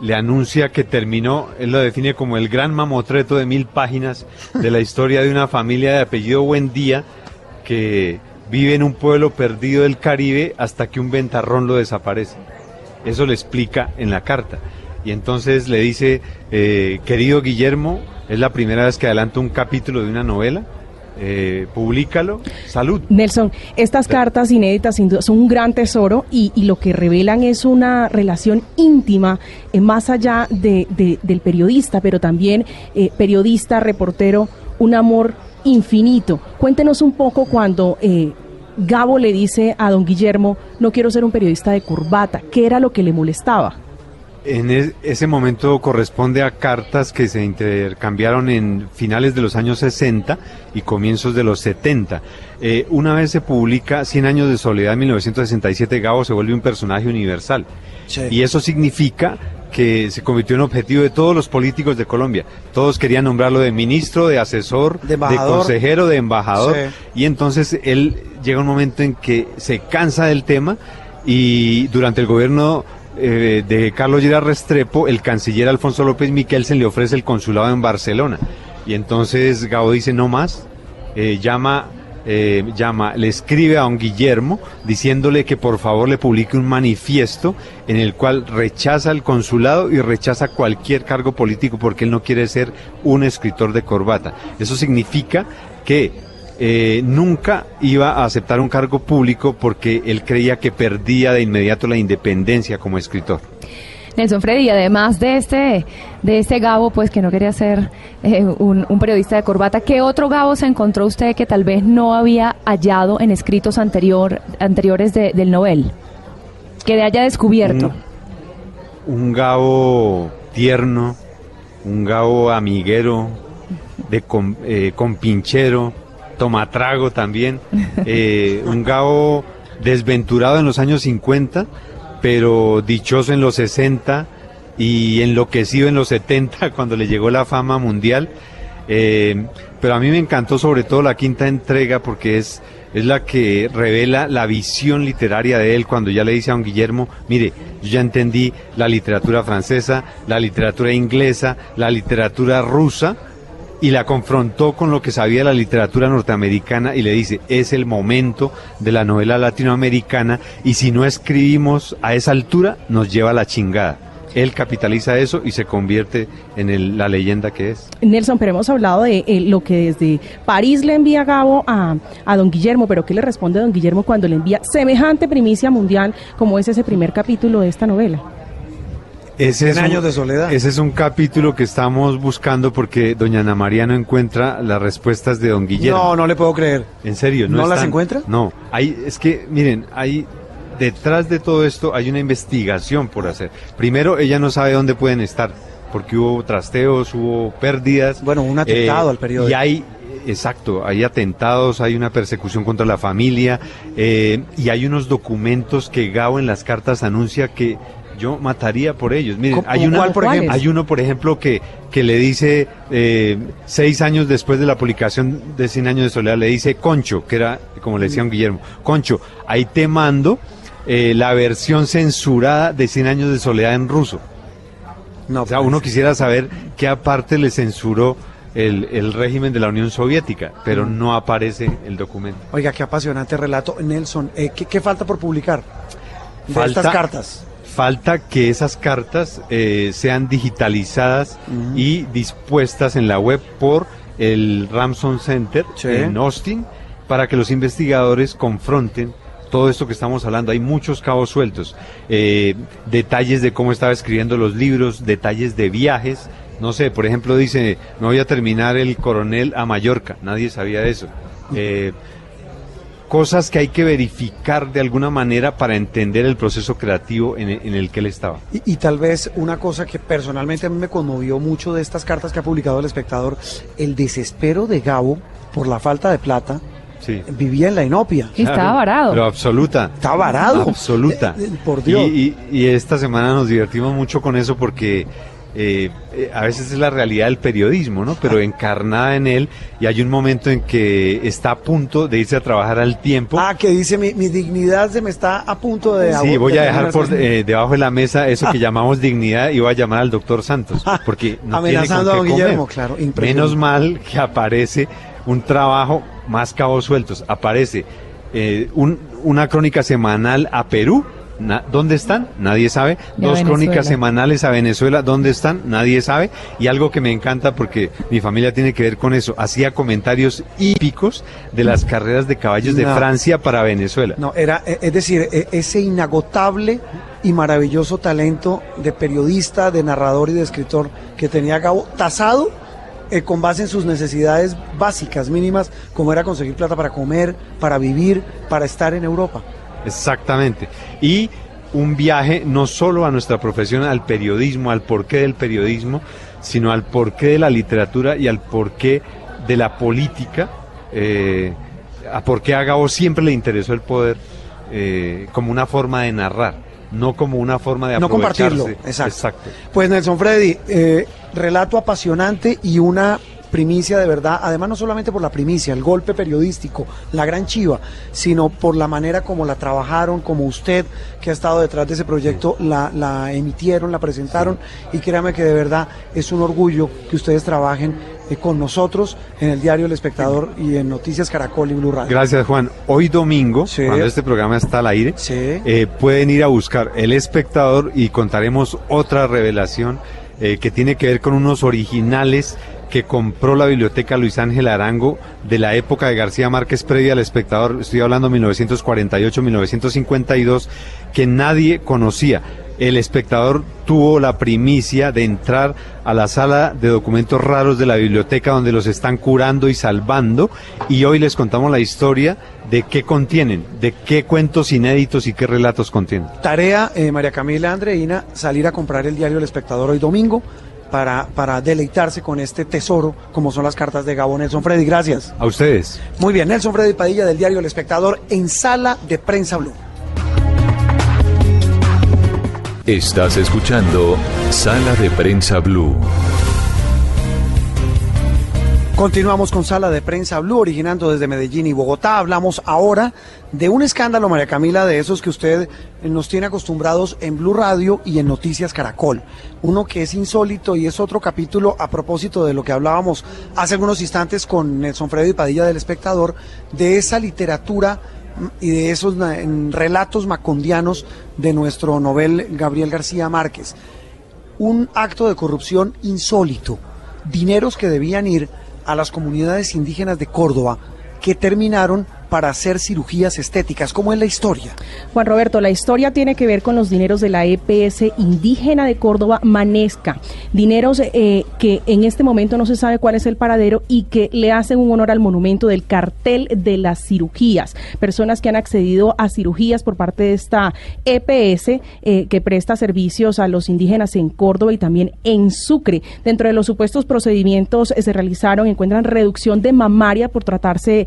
le anuncia que terminó, él lo define como el gran mamotreto de mil páginas de la historia de una familia de apellido Buendía que vive en un pueblo perdido del Caribe hasta que un ventarrón lo desaparece. Eso le explica en la carta. Y entonces le dice, eh, querido Guillermo, es la primera vez que adelanto un capítulo de una novela, eh, públicalo, salud. Nelson, estas cartas inéditas sin duda son un gran tesoro y, y lo que revelan es una relación íntima eh, más allá de, de- del periodista, pero también eh, periodista, reportero, un amor infinito. Cuéntenos un poco cuando eh, Gabo le dice a don Guillermo, no quiero ser un periodista de corbata, ¿qué era lo que le molestaba? En es- ese momento corresponde a cartas que se intercambiaron en finales de los años 60 y comienzos de los 70. Eh, una vez se publica 100 años de soledad en 1967, Gabo se vuelve un personaje universal. Y eso significa que se convirtió en objetivo de todos los políticos de Colombia. Todos querían nombrarlo de ministro, de asesor, de, consejero, de embajador. Sí. Y entonces él llega un momento en que se cansa del tema y durante el gobierno eh, de Carlos Lleras Restrepo, el canciller Alfonso López Miquelsen le ofrece el consulado en Barcelona. Y entonces Gabo dice, no más, eh, llama, eh, llama, le escribe a don Guillermo diciéndole que por favor le publique un manifiesto en el cual rechaza el consulado y rechaza cualquier cargo político porque él no quiere ser un escritor de corbata. Eso significa que eh, nunca iba a aceptar un cargo público porque él creía que perdía de inmediato la independencia como escritor. Nelson Freddy, además de este, de este Gabo, pues que no quería ser eh, un, un periodista de corbata, ¿qué otro Gabo se encontró usted que tal vez no había hallado en escritos anterior, anteriores de- del Nobel? Que le haya descubierto. Un Gabo tierno, un Gabo amiguero, de com- eh, compinchero, tomatrago también, eh, un Gabo desventurado en los años 50, pero dichoso en los 60 y enloquecido en los 70 [LAUGHS] cuando le llegó la fama mundial. Eh, pero a mí me encantó sobre todo la quinta entrega porque es, es la que revela la visión literaria de él cuando ya le dice a don Guillermo, mire, yo ya entendí la literatura francesa, la literatura inglesa, la literatura rusa, y la confrontó con lo que sabía la literatura norteamericana y le dice, es el momento de la novela latinoamericana y si no escribimos a esa altura nos lleva a la chingada. Él capitaliza eso y se convierte en el- la leyenda que es. Nelson, pero hemos hablado de eh, lo que desde París le envía Gabo a, a don Guillermo, pero ¿qué le responde don Guillermo cuando le envía semejante primicia mundial como es ese primer capítulo de esta novela? Ese Cien años de soledad. Ese es un capítulo que estamos buscando porque doña Ana María no encuentra las respuestas de don Guillermo. No, no le puedo creer. En serio, no, ¿No las encuentra? No, hay, es que, miren, hay detrás de todo esto hay una investigación por hacer. Primero, ella no sabe dónde pueden estar, porque hubo trasteos, hubo pérdidas. Bueno, un atentado al periódico. Y hay, exacto, hay atentados, hay una persecución contra la familia, eh, y hay unos documentos que Gao en las cartas anuncia que yo mataría por ellos. Miren, ¿Cómo- hay, cuál, por ejemplo? hay uno, por ejemplo, que, que le dice, eh, seis años después de la publicación de 100 años de soledad, le dice Concho, que era, como le decía un Guillermo, Concho, ahí te mando eh, la versión censurada de 100 años de soledad en ruso. No, o sea, uno quisiera saber qué aparte le censuró el, el régimen de la Unión Soviética, pero Mm. no aparece el documento. Oiga, qué apasionante relato. Nelson, eh, ¿qué, qué falta por publicar de estas cartas? Falta que esas cartas eh, sean digitalizadas y dispuestas en la web por el Ramson Center Sí. en Austin para que los investigadores confronten todo esto que estamos hablando. Hay muchos cabos sueltos, eh, detalles de cómo estaba escribiendo los libros, detalles de viajes. No sé, por ejemplo, dice, me voy a terminar el coronel a Mallorca. Nadie sabía de eso. Eh, cosas que hay que verificar de alguna manera para entender el proceso creativo en, en el que él estaba. Y, y tal vez una cosa que personalmente a mí me conmovió mucho de estas cartas que ha publicado el espectador, el desespero de Gabo por la falta de plata. Sí. Vivía en la inopia. Pero absoluta. Está varado. Absoluta. Eh, eh, por Dios. Y, y- y esta semana nos divertimos mucho con eso porque eh, eh, a veces es la realidad del periodismo, ¿no? Pero encarnada en él y hay un momento en que está a punto de irse a trabajar al tiempo. Ah, que dice, mi, mi dignidad se me está a punto de... Sí, voy a dejar por eh, debajo de la mesa eso que [LAUGHS] llamamos dignidad y voy a llamar al doctor Santos, porque no tiene con Amenazando a qué don comer. Guillermo, claro. Menos mal que aparece un trabajo más cabos sueltos. Aparece un- una crónica semanal a Perú. Na- ¿Dónde están? Nadie sabe. Dos Venezuela. crónicas semanales a Venezuela. ¿Dónde están? Nadie sabe. Y algo que me encanta porque mi familia tiene que ver con eso. Hacía comentarios hípicos de las carreras de caballos de. Francia para Venezuela. No, era, eh, es decir, eh, ese inagotable y maravilloso talento de periodista, de narrador y de escritor que tenía Gabo, tasado eh, con base en sus necesidades básicas, mínimas, como era conseguir plata para comer, para vivir, para estar en Europa. Exactamente. Y un viaje no solo a nuestra profesión, al periodismo, al porqué del periodismo, sino al porqué de la literatura y al porqué de la política, eh, a por qué a Gabo siempre le interesó el poder eh, como una forma de narrar, no como una forma de No compartirlo, aprovecharse. exacto. Pues Nelson Freddy, eh, relato apasionante y una primicia de verdad, además no solamente por la primicia, el golpe periodístico, la gran chiva, sino por la manera como la trabajaron, como usted que ha estado detrás de ese proyecto la, la emitieron, la presentaron y créame que de verdad es un orgullo que ustedes trabajen eh, con nosotros en el diario El Espectador y en Noticias Caracol y Blue Radio. Gracias, Juan. Hoy domingo, cuando este programa está al aire, eh, pueden ir a buscar El Espectador y contaremos otra revelación eh, que tiene que ver con unos originales que compró la biblioteca Luis Ángel Arango de la época de García Márquez previa al espectador, estoy hablando 1948-1952, que nadie conocía el espectador tuvo la primicia de entrar a la sala de documentos raros de la biblioteca donde los están curando y salvando y hoy les contamos la historia de qué contienen, de qué cuentos inéditos y qué relatos contienen. Tarea, eh, María Camila Andreina, salir a comprar el diario El Espectador hoy domingo. Para, para deleitarse con este tesoro, como son las cartas de Gabo Nelson Freddy. Gracias. A ustedes. Muy bien, Nelson Freddy Padilla del diario El Espectador en Sala de Prensa Blue. Estás escuchando Sala de Prensa Blue. Continuamos con Sala de Prensa Blue, originando desde Medellín y Bogotá. Hablamos ahora de un escándalo, María Camila, de esos que usted nos tiene acostumbrados en Blue Radio y en Noticias Caracol. Uno que es insólito y es otro capítulo a propósito de lo que hablábamos hace algunos instantes con Nelson Freddy Padilla del Espectador, de esa literatura y de esos relatos macondianos de nuestro novel Gabriel García Márquez. Un acto de corrupción insólito, dineros que debían ir a las comunidades indígenas de Córdoba que terminaron para hacer cirugías estéticas. ¿Cómo es la historia? Juan Roberto, la historia tiene que ver con los dineros de la EPS indígena de Córdoba, Manesca. Dineros eh, que en este momento no se sabe cuál es el paradero y que le hacen un honor al monumento del cartel de las cirugías. Personas que han accedido a cirugías por parte de esta EPS eh, que presta servicios a los indígenas en Córdoba y también en Sucre. Dentro de los supuestos procedimientos eh, se realizaron, encuentran reducción de mamaria por tratarse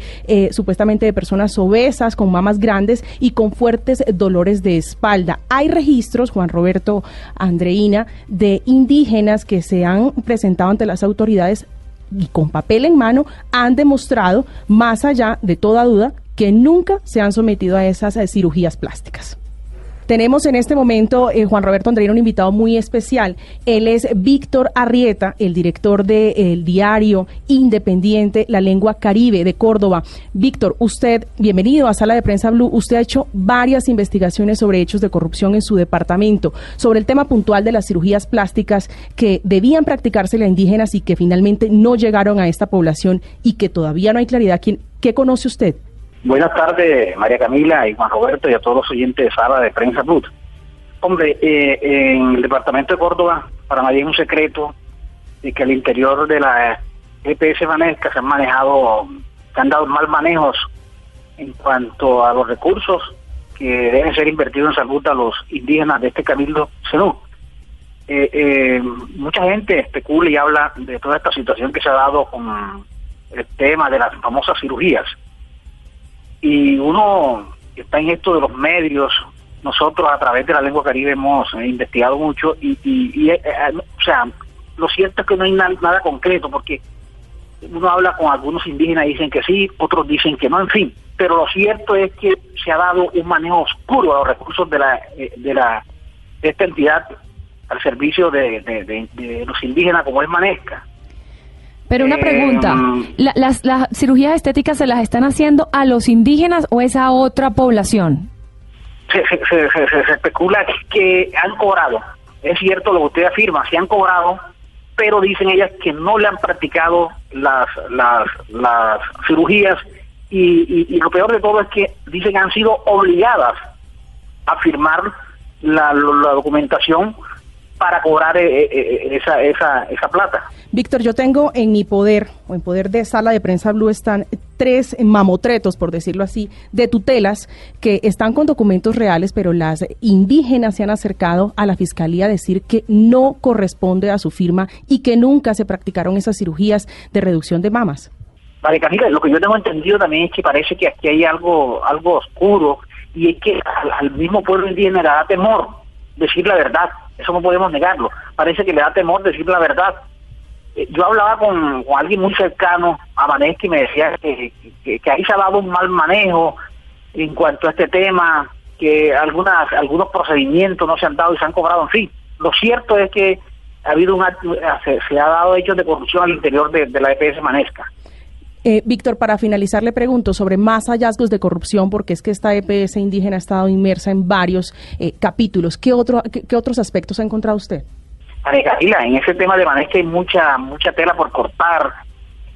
supuestamente personas obesas, con mamas grandes y con fuertes dolores de espalda. Hay registros, Juan Roberto Andreina, de indígenas que se han presentado ante las autoridades y con papel en mano han demostrado, más allá de toda duda, que nunca se han sometido a esas eh, cirugías plásticas. Tenemos en este momento, eh, Juan Roberto Andreina, un invitado muy especial. Él es Víctor Arrieta, el director del diario independiente La Lengua Caribe de Córdoba. Víctor, usted, bienvenido a Sala de Prensa Blue. Usted ha hecho varias investigaciones sobre hechos de corrupción en su departamento, sobre el tema puntual de las cirugías plásticas que debían practicarse las indígenas y que finalmente no llegaron a esta población y que todavía no hay claridad. ¿Qué conoce usted? Buenas tardes, María Camila y Juan Roberto y a todos los oyentes de Sala de Prensa Blue. Hombre, eh, en el departamento de Córdoba, para nadie es un secreto de que al interior de la EPS Vanesca se han manejado, se han dado mal manejos en cuanto a los recursos que deben ser invertidos en salud a los indígenas de este cabildo senú. Eh, eh, mucha gente especula y habla de toda esta situación que se ha dado con el tema de las famosas cirugías y uno está en esto de los medios, nosotros a través de la lengua caribe hemos eh, investigado mucho y, y, eh, eh, o sea, lo cierto es que no hay nada concreto porque uno habla con algunos indígenas y dicen que sí, otros dicen que no, en fin, pero lo cierto es que se ha dado un manejo oscuro a los recursos de la de la de esta entidad al servicio de, de los indígenas como es Manesca. Pero una pregunta, eh, ¿las, ¿las cirugías estéticas se las están haciendo a los indígenas o es a otra población? Se, se, especula que han cobrado. Es cierto lo que usted afirma, se han cobrado, pero dicen ellas que no le han practicado las, las, las cirugías y, y, lo peor de todo es que dicen que han sido obligadas a firmar la, la documentación para cobrar eh, eh, eh, esa, esa, esa plata. Víctor, yo tengo en mi poder, o en poder de sala de prensa Blue, están tres mamotretos, por decirlo así, de tutelas que están con documentos reales, pero las indígenas se han acercado a la fiscalía a decir que no corresponde a su firma y que nunca se practicaron esas cirugías de reducción de mamas. Vale, Camila, lo que yo tengo entendido también es que parece que aquí hay algo, algo oscuro y es que al mismo pueblo indígena le da temor decir la verdad eso no podemos negarlo. Parece que le da temor decir la verdad. eh, yo hablaba con, alguien muy cercano a Manesca y me decía que, que, ahí se ha dado un mal manejo en cuanto a este tema, que algunas algunos procedimientos no se han dado y se han cobrado, en fin. Lo cierto es que ha habido un acto- se, se ha dado hechos de corrupción al interior de, de la EPS Manesca. Eh, Víctor, para finalizar le pregunto sobre más hallazgos de corrupción, porque es que esta EPS indígena ha estado inmersa en varios eh, capítulos. ¿Qué, otro, qué, otros aspectos ha encontrado usted? Camila, en ese tema de Manesca hay mucha mucha tela por cortar.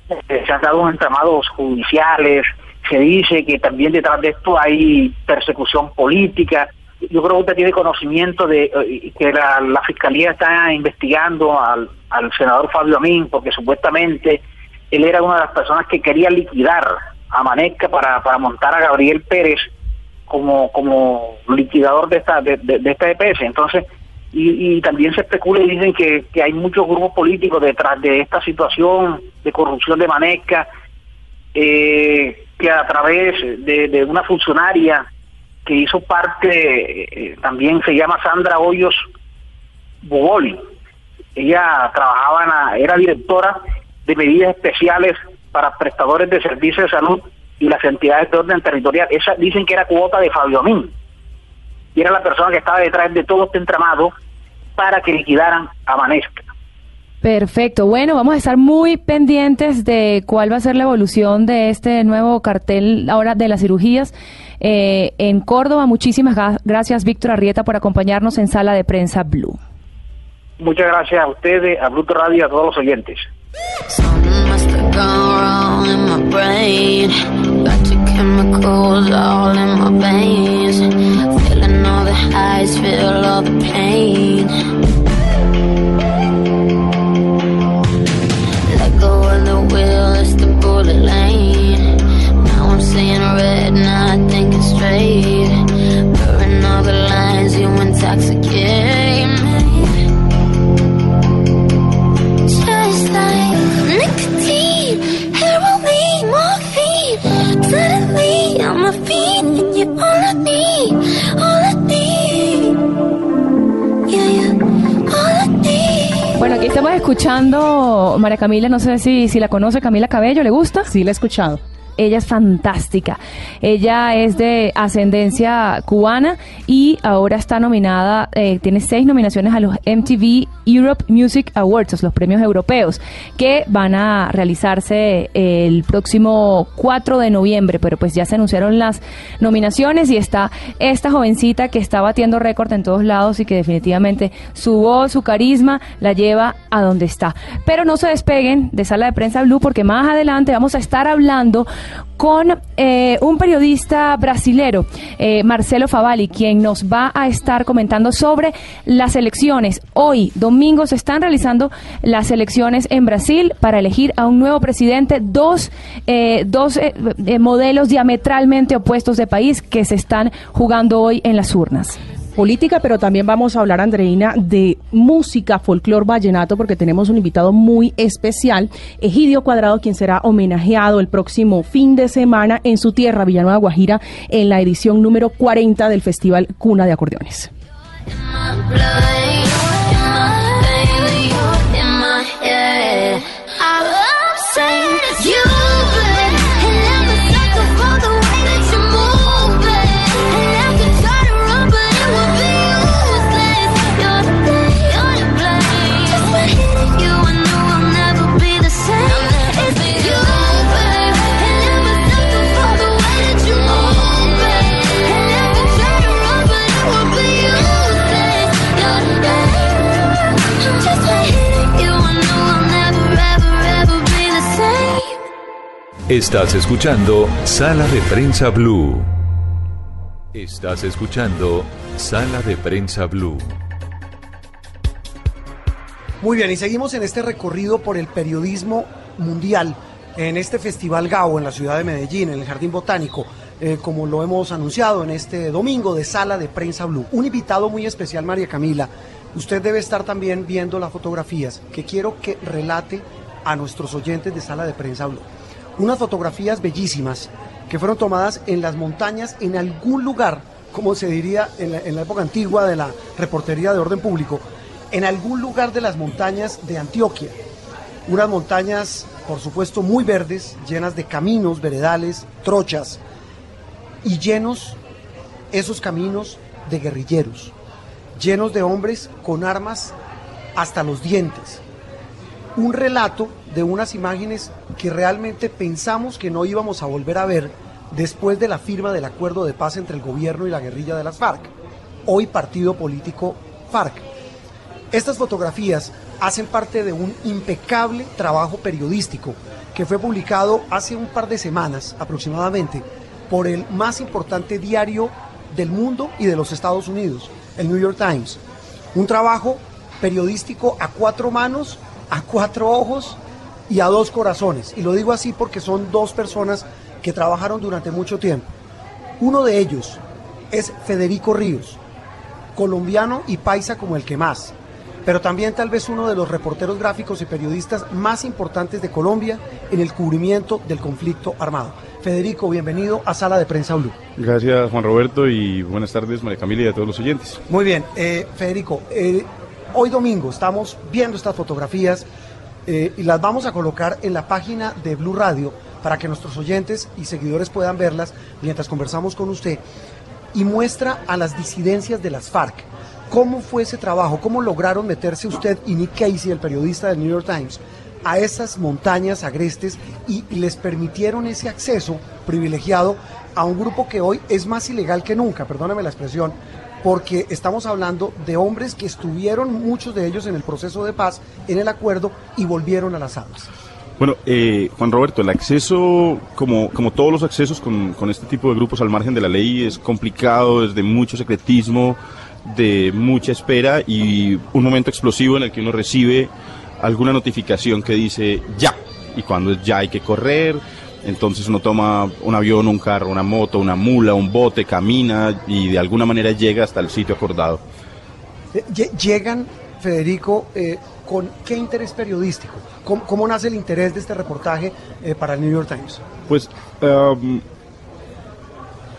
Eh, se han dado entramados judiciales, se dice que también detrás de esto hay persecución política. Yo creo que usted tiene conocimiento de eh, que la, la fiscalía está investigando al, al senador Fabio Amín, porque supuestamente él era una de las personas que quería liquidar a Manesca para, para montar a Gabriel Pérez como como liquidador de esta de, esta EPS. Entonces, y, y también se especula y dicen que, que hay muchos grupos políticos detrás de esta situación de corrupción de Manesca, eh, que a través de, una funcionaria que hizo parte, eh, también se llama Sandra Hoyos Boboli. Ella trabajaba, en la- era directora de medidas especiales para prestadores de servicios de salud y las entidades de orden territorial. Esa dicen que era cuota de Fabio Amín. Y era la persona que estaba detrás de todo este entramado para que liquidaran a Manesca. Perfecto. Bueno, vamos a estar muy pendientes de cuál va a ser la evolución de este nuevo cartel ahora de las cirugías eh, en Córdoba. Muchísimas gracias, Víctor Arrieta, por acompañarnos en Sala de Prensa Blue. Muchas gracias a ustedes, a Bruto Radio y a todos los oyentes. must have gone wrong in my brain. Got your chemicals Suddenly I'm a fiend, and you're all I need, all I need. Yeah, yeah, all I need. Bueno, aquí estamos escuchando María Camila, no sé si, si la conoce, Camila Cabello, ¿le gusta? Sí, la he escuchado. Ella es fantástica. Ella es de ascendencia cubana y ahora está nominada, eh, tiene seis nominaciones a los MTV Europe Music Awards, los premios europeos, que van a realizarse el próximo 4 de noviembre, pero pues ya se anunciaron las nominaciones y está esta jovencita que está batiendo récord en todos lados y que definitivamente su voz, su carisma la lleva a donde está. Pero no se despeguen de Sala de Prensa Blue porque más adelante vamos a estar hablando con eh, un periodista brasilero, eh, Marcelo Favalli, quien nos va a estar comentando sobre las elecciones. Hoy, domingo, se están realizando las elecciones en Brasil para elegir a un nuevo presidente, dos, eh, dos eh, eh, modelos diametralmente opuestos de país que se están jugando hoy en las urnas política, pero también vamos a hablar, Andreina, de música, folclor vallenato, porque tenemos un invitado muy especial, Egidio Cuadrado, quien será homenajeado el próximo fin de semana en su tierra, Villanueva Guajira, en la edición número 40 del Festival Cuna de Acordeones. Estás escuchando Sala de Prensa Blue. Estás escuchando Sala de Prensa Blue. Muy bien, y seguimos en este recorrido por el periodismo mundial, en este Festival Gao en la ciudad de Medellín, en el Jardín Botánico, eh, como lo hemos anunciado en este domingo de Sala de Prensa Blue. Un invitado muy especial, María Camila. Usted debe estar también viendo las fotografías que quiero que relate a nuestros oyentes de Sala de Prensa Blue. Unas fotografías bellísimas que fueron tomadas en las montañas en algún lugar, como se diría en la, época antigua de la reportería de orden público, en algún lugar de las montañas de Antioquia. Unas montañas, por supuesto, muy verdes, llenas de caminos, veredales, trochas, y llenos esos caminos de guerrilleros, llenos de hombres con armas hasta los dientes. Un relato de unas imágenes que realmente pensamos que no íbamos a volver a ver después de la firma del acuerdo de paz entre el gobierno y la guerrilla de las FARC, hoy partido político FARC. Estas fotografías hacen parte de un impecable trabajo periodístico que fue publicado hace un par de semanas aproximadamente por el más importante diario del mundo y de los Estados Unidos, el New York Times. Un trabajo periodístico a cuatro manos, a cuatro ojos y a dos corazones. Y lo digo así porque son dos personas que trabajaron durante mucho tiempo. Uno de ellos es Federico Ríos, colombiano y paisa como el que más, pero también tal vez uno de los reporteros gráficos y periodistas más importantes de Colombia en el cubrimiento del conflicto armado. Federico, bienvenido a Sala de Prensa Blue. Gracias Juan Roberto y buenas tardes María Camila y a todos los oyentes. Muy bien, eh, Federico, eh, hoy domingo estamos viendo estas fotografías eh, y las vamos a colocar en la página de Blue Radio para que nuestros oyentes y seguidores puedan verlas mientras conversamos con usted y muestra a las disidencias de las FARC. ¿Cómo fue ese trabajo? ¿Cómo lograron meterse usted y Nick Casey, el periodista del New York Times, a esas montañas agrestes y les permitieron ese acceso privilegiado a un grupo que hoy es más ilegal que nunca, perdóname la expresión, porque estamos hablando de hombres que estuvieron, muchos de ellos, en el proceso de paz, en el acuerdo y volvieron a las armas. Bueno, eh, Juan Roberto, el acceso, como, como todos los accesos con, con este tipo de grupos al margen de la ley, es complicado, es de mucho secretismo, de mucha espera y un momento explosivo en el que uno recibe alguna notificación que dice ya, y cuando es ya hay que correr, entonces uno toma un avión, un carro, una moto, una mula, un bote, camina y de alguna manera llega hasta el sitio acordado. Eh, lle- Llegan, Federico, eh, con qué interés periodístico? ¿Cómo, cómo nace el interés de este reportaje eh, para el New York Times? Pues um,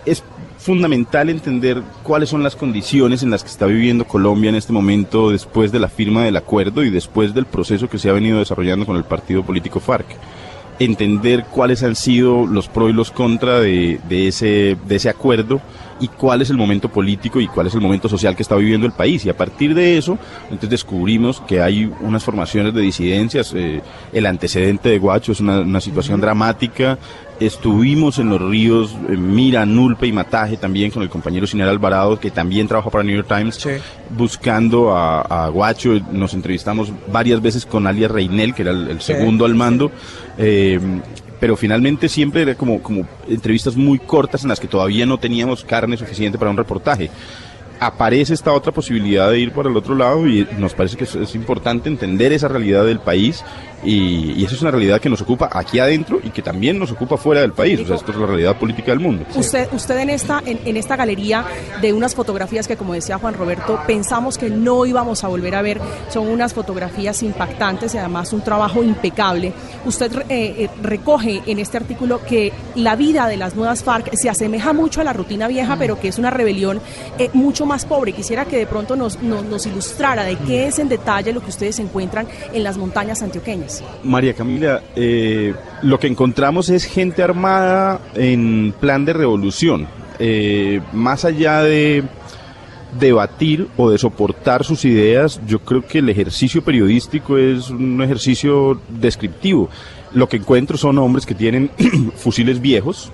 es fundamental entender cuáles son las condiciones en las que está viviendo Colombia en este momento después de la firma del acuerdo y después del proceso que se ha venido desarrollando con el partido político FARC. Entender cuáles han sido los pros y los contra de, de ese, de ese acuerdo y cuál es el momento político y cuál es el momento social que está viviendo el país. Y a partir de eso, entonces descubrimos que hay unas formaciones de disidencias. eh, el antecedente de Guacho es una, una situación dramática. Estuvimos en los ríos eh, Mira, Nulpe y Mataje también con el compañero Sinal Alvarado, que también trabaja para New York Times, buscando a, a Guacho. Nos entrevistamos varias veces con alias Reinel, que era el, el Sí, segundo al mando. Eh, pero finalmente siempre era como, como entrevistas muy cortas en las que todavía no teníamos carne suficiente para un reportaje. Aparece esta otra posibilidad de ir por el otro lado y nos parece que es importante entender esa realidad del país y, y eso es una realidad que nos ocupa aquí adentro y que también nos ocupa fuera del país. O sea, esto es la realidad política del mundo. Usted, usted en esta, en, en esta galería de unas fotografías que, como decía Juan Roberto, pensamos que no íbamos a volver a ver. Son unas fotografías impactantes y además un trabajo impecable. Usted eh, eh, recoge en este artículo que la vida de las nuevas FARC se asemeja mucho a la rutina vieja, pero que es una rebelión eh, mucho más pobre. Quisiera que de pronto nos, nos, nos ilustrara de qué es en detalle lo que ustedes encuentran en las montañas antioqueñas. María Camila, eh, lo que encontramos es gente armada en plan de revolución. Eh, más allá de debatir o de soportar sus ideas, yo creo que el ejercicio periodístico es un ejercicio descriptivo. Lo que encuentro son hombres que tienen [CLEARS THROAT] fusiles viejos,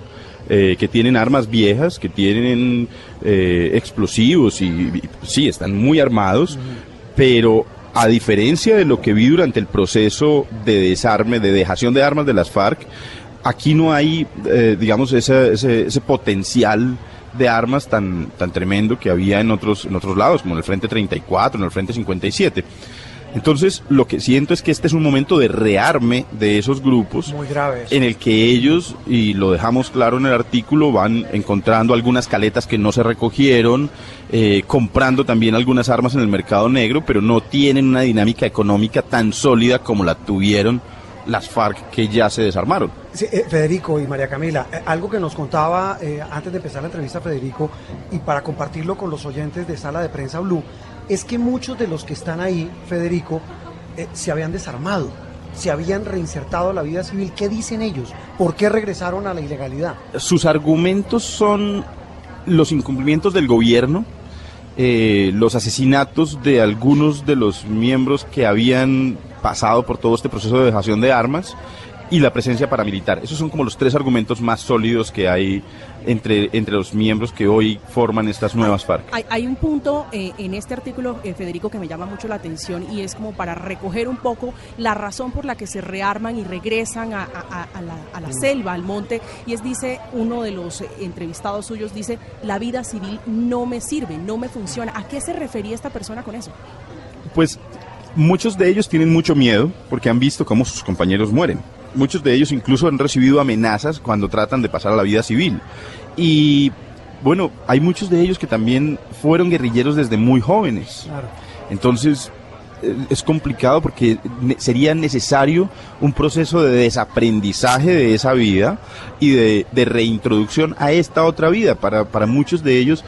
eh, que tienen armas viejas, que tienen eh, explosivos y, y sí, están muy armados, pero a diferencia de lo que vi durante el proceso de desarme, de dejación de armas de las FARC, aquí no hay, eh, digamos, ese, potencial de armas tan, tan tremendo que había en otros, en otros lados, como en el Frente 34, en el Frente 57. Entonces, lo que siento es que este es un momento de rearme de esos grupos Muy grave. eso. en el que ellos, y lo dejamos claro en el artículo, van encontrando algunas caletas que no se recogieron, eh, comprando también algunas armas en el mercado negro, pero no tienen una dinámica económica tan sólida como la tuvieron las FARC que ya se desarmaron. Sí, eh, Federico y María Camila, eh, algo que nos contaba eh, antes de empezar la entrevista Federico y para compartirlo con los oyentes de Sala de Prensa Blue, es que muchos de los que están ahí, Federico, eh, se habían desarmado. se habían reinsertado a la vida civil. ¿Qué dicen ellos? ¿Por qué regresaron a la ilegalidad? Sus argumentos son los incumplimientos del gobierno, eh, los asesinatos de algunos de los miembros que habían pasado por todo este proceso de dejación de armas y la presencia paramilitar. Esos son como los tres argumentos más sólidos que hay entre, entre los miembros que hoy forman estas nuevas FARC. Hay, hay un punto eh, en este artículo, eh, Federico, que me llama mucho la atención y es como para recoger un poco la razón por la que se rearman y regresan a, a- a la, a la selva, al monte. Y es, dice, uno de los eh, entrevistados suyos, dice, la vida civil no me sirve, no me funciona. ¿A qué se refería esta persona con eso? Pues muchos de ellos tienen mucho miedo porque han visto cómo sus compañeros mueren. Muchos de ellos incluso han recibido amenazas cuando tratan de pasar a la vida civil. Y bueno, hay muchos de ellos que también fueron guerrilleros desde muy jóvenes. Entonces eh, es complicado porque sería necesario un proceso de desaprendizaje de esa vida y de, de reintroducción a esta otra vida. Para, para muchos de ellos,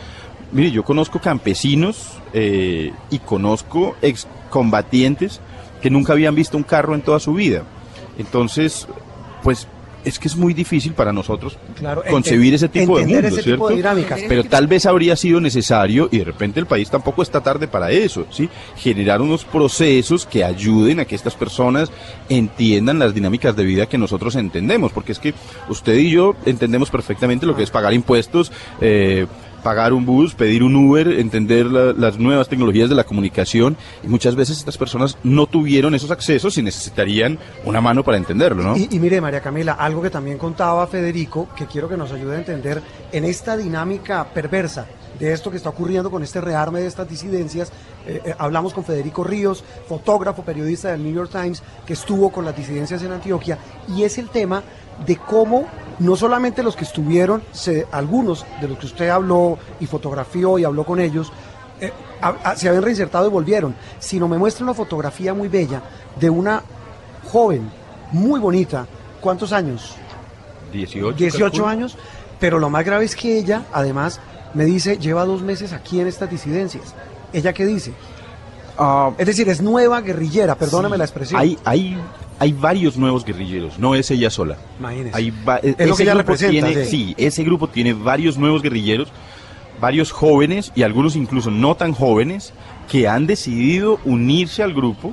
mire, yo conozco campesinos eh, y conozco excombatientes que nunca habían visto un carro en toda su vida. Entonces, pues es que es muy difícil para nosotros Claro, concebir ese tipo de mundo, ese tipo de ¿cierto? dinámicas. Pero tal vez habría sido necesario, y de repente el país tampoco está tarde para eso, ¿sí? Generar unos procesos que ayuden a que estas personas entiendan las dinámicas de vida que nosotros entendemos, porque es que usted y yo entendemos perfectamente lo que es pagar impuestos, eh, pagar un bus, pedir un Uber, entender la- las nuevas tecnologías de la comunicación, y muchas veces estas personas no tuvieron esos accesos y necesitarían una mano para entenderlo, ¿no? Y, y mire, María Camila, algo que también contaba Federico, que quiero que nos ayude a entender en esta dinámica perversa de esto que está ocurriendo con este rearme de estas disidencias. eh, eh, hablamos con Federico Ríos, fotógrafo, periodista del New York Times, que estuvo con las disidencias en Antioquia, y es el tema de cómo no solamente los que estuvieron, se- algunos de los que usted habló y fotografió y habló con ellos, eh, a- a- se habían reinsertado y volvieron, sino me muestra una fotografía muy bella de una joven, muy bonita. ¿Cuántos años? 18, 18 calculo. años. Pero lo más grave es que ella, además, me dice, lleva dos meses aquí en estas disidencias. ¿Ella qué dice? Es decir, es nueva guerrillera, perdóname Sí, la expresión. Hay, hay, hay varios nuevos guerrilleros, no es ella sola. Imagínese. Hay e- Es lo que ella representa, tiene- sí. sí, ese grupo tiene varios nuevos guerrilleros, varios jóvenes y algunos incluso no tan jóvenes que han decidido unirse al grupo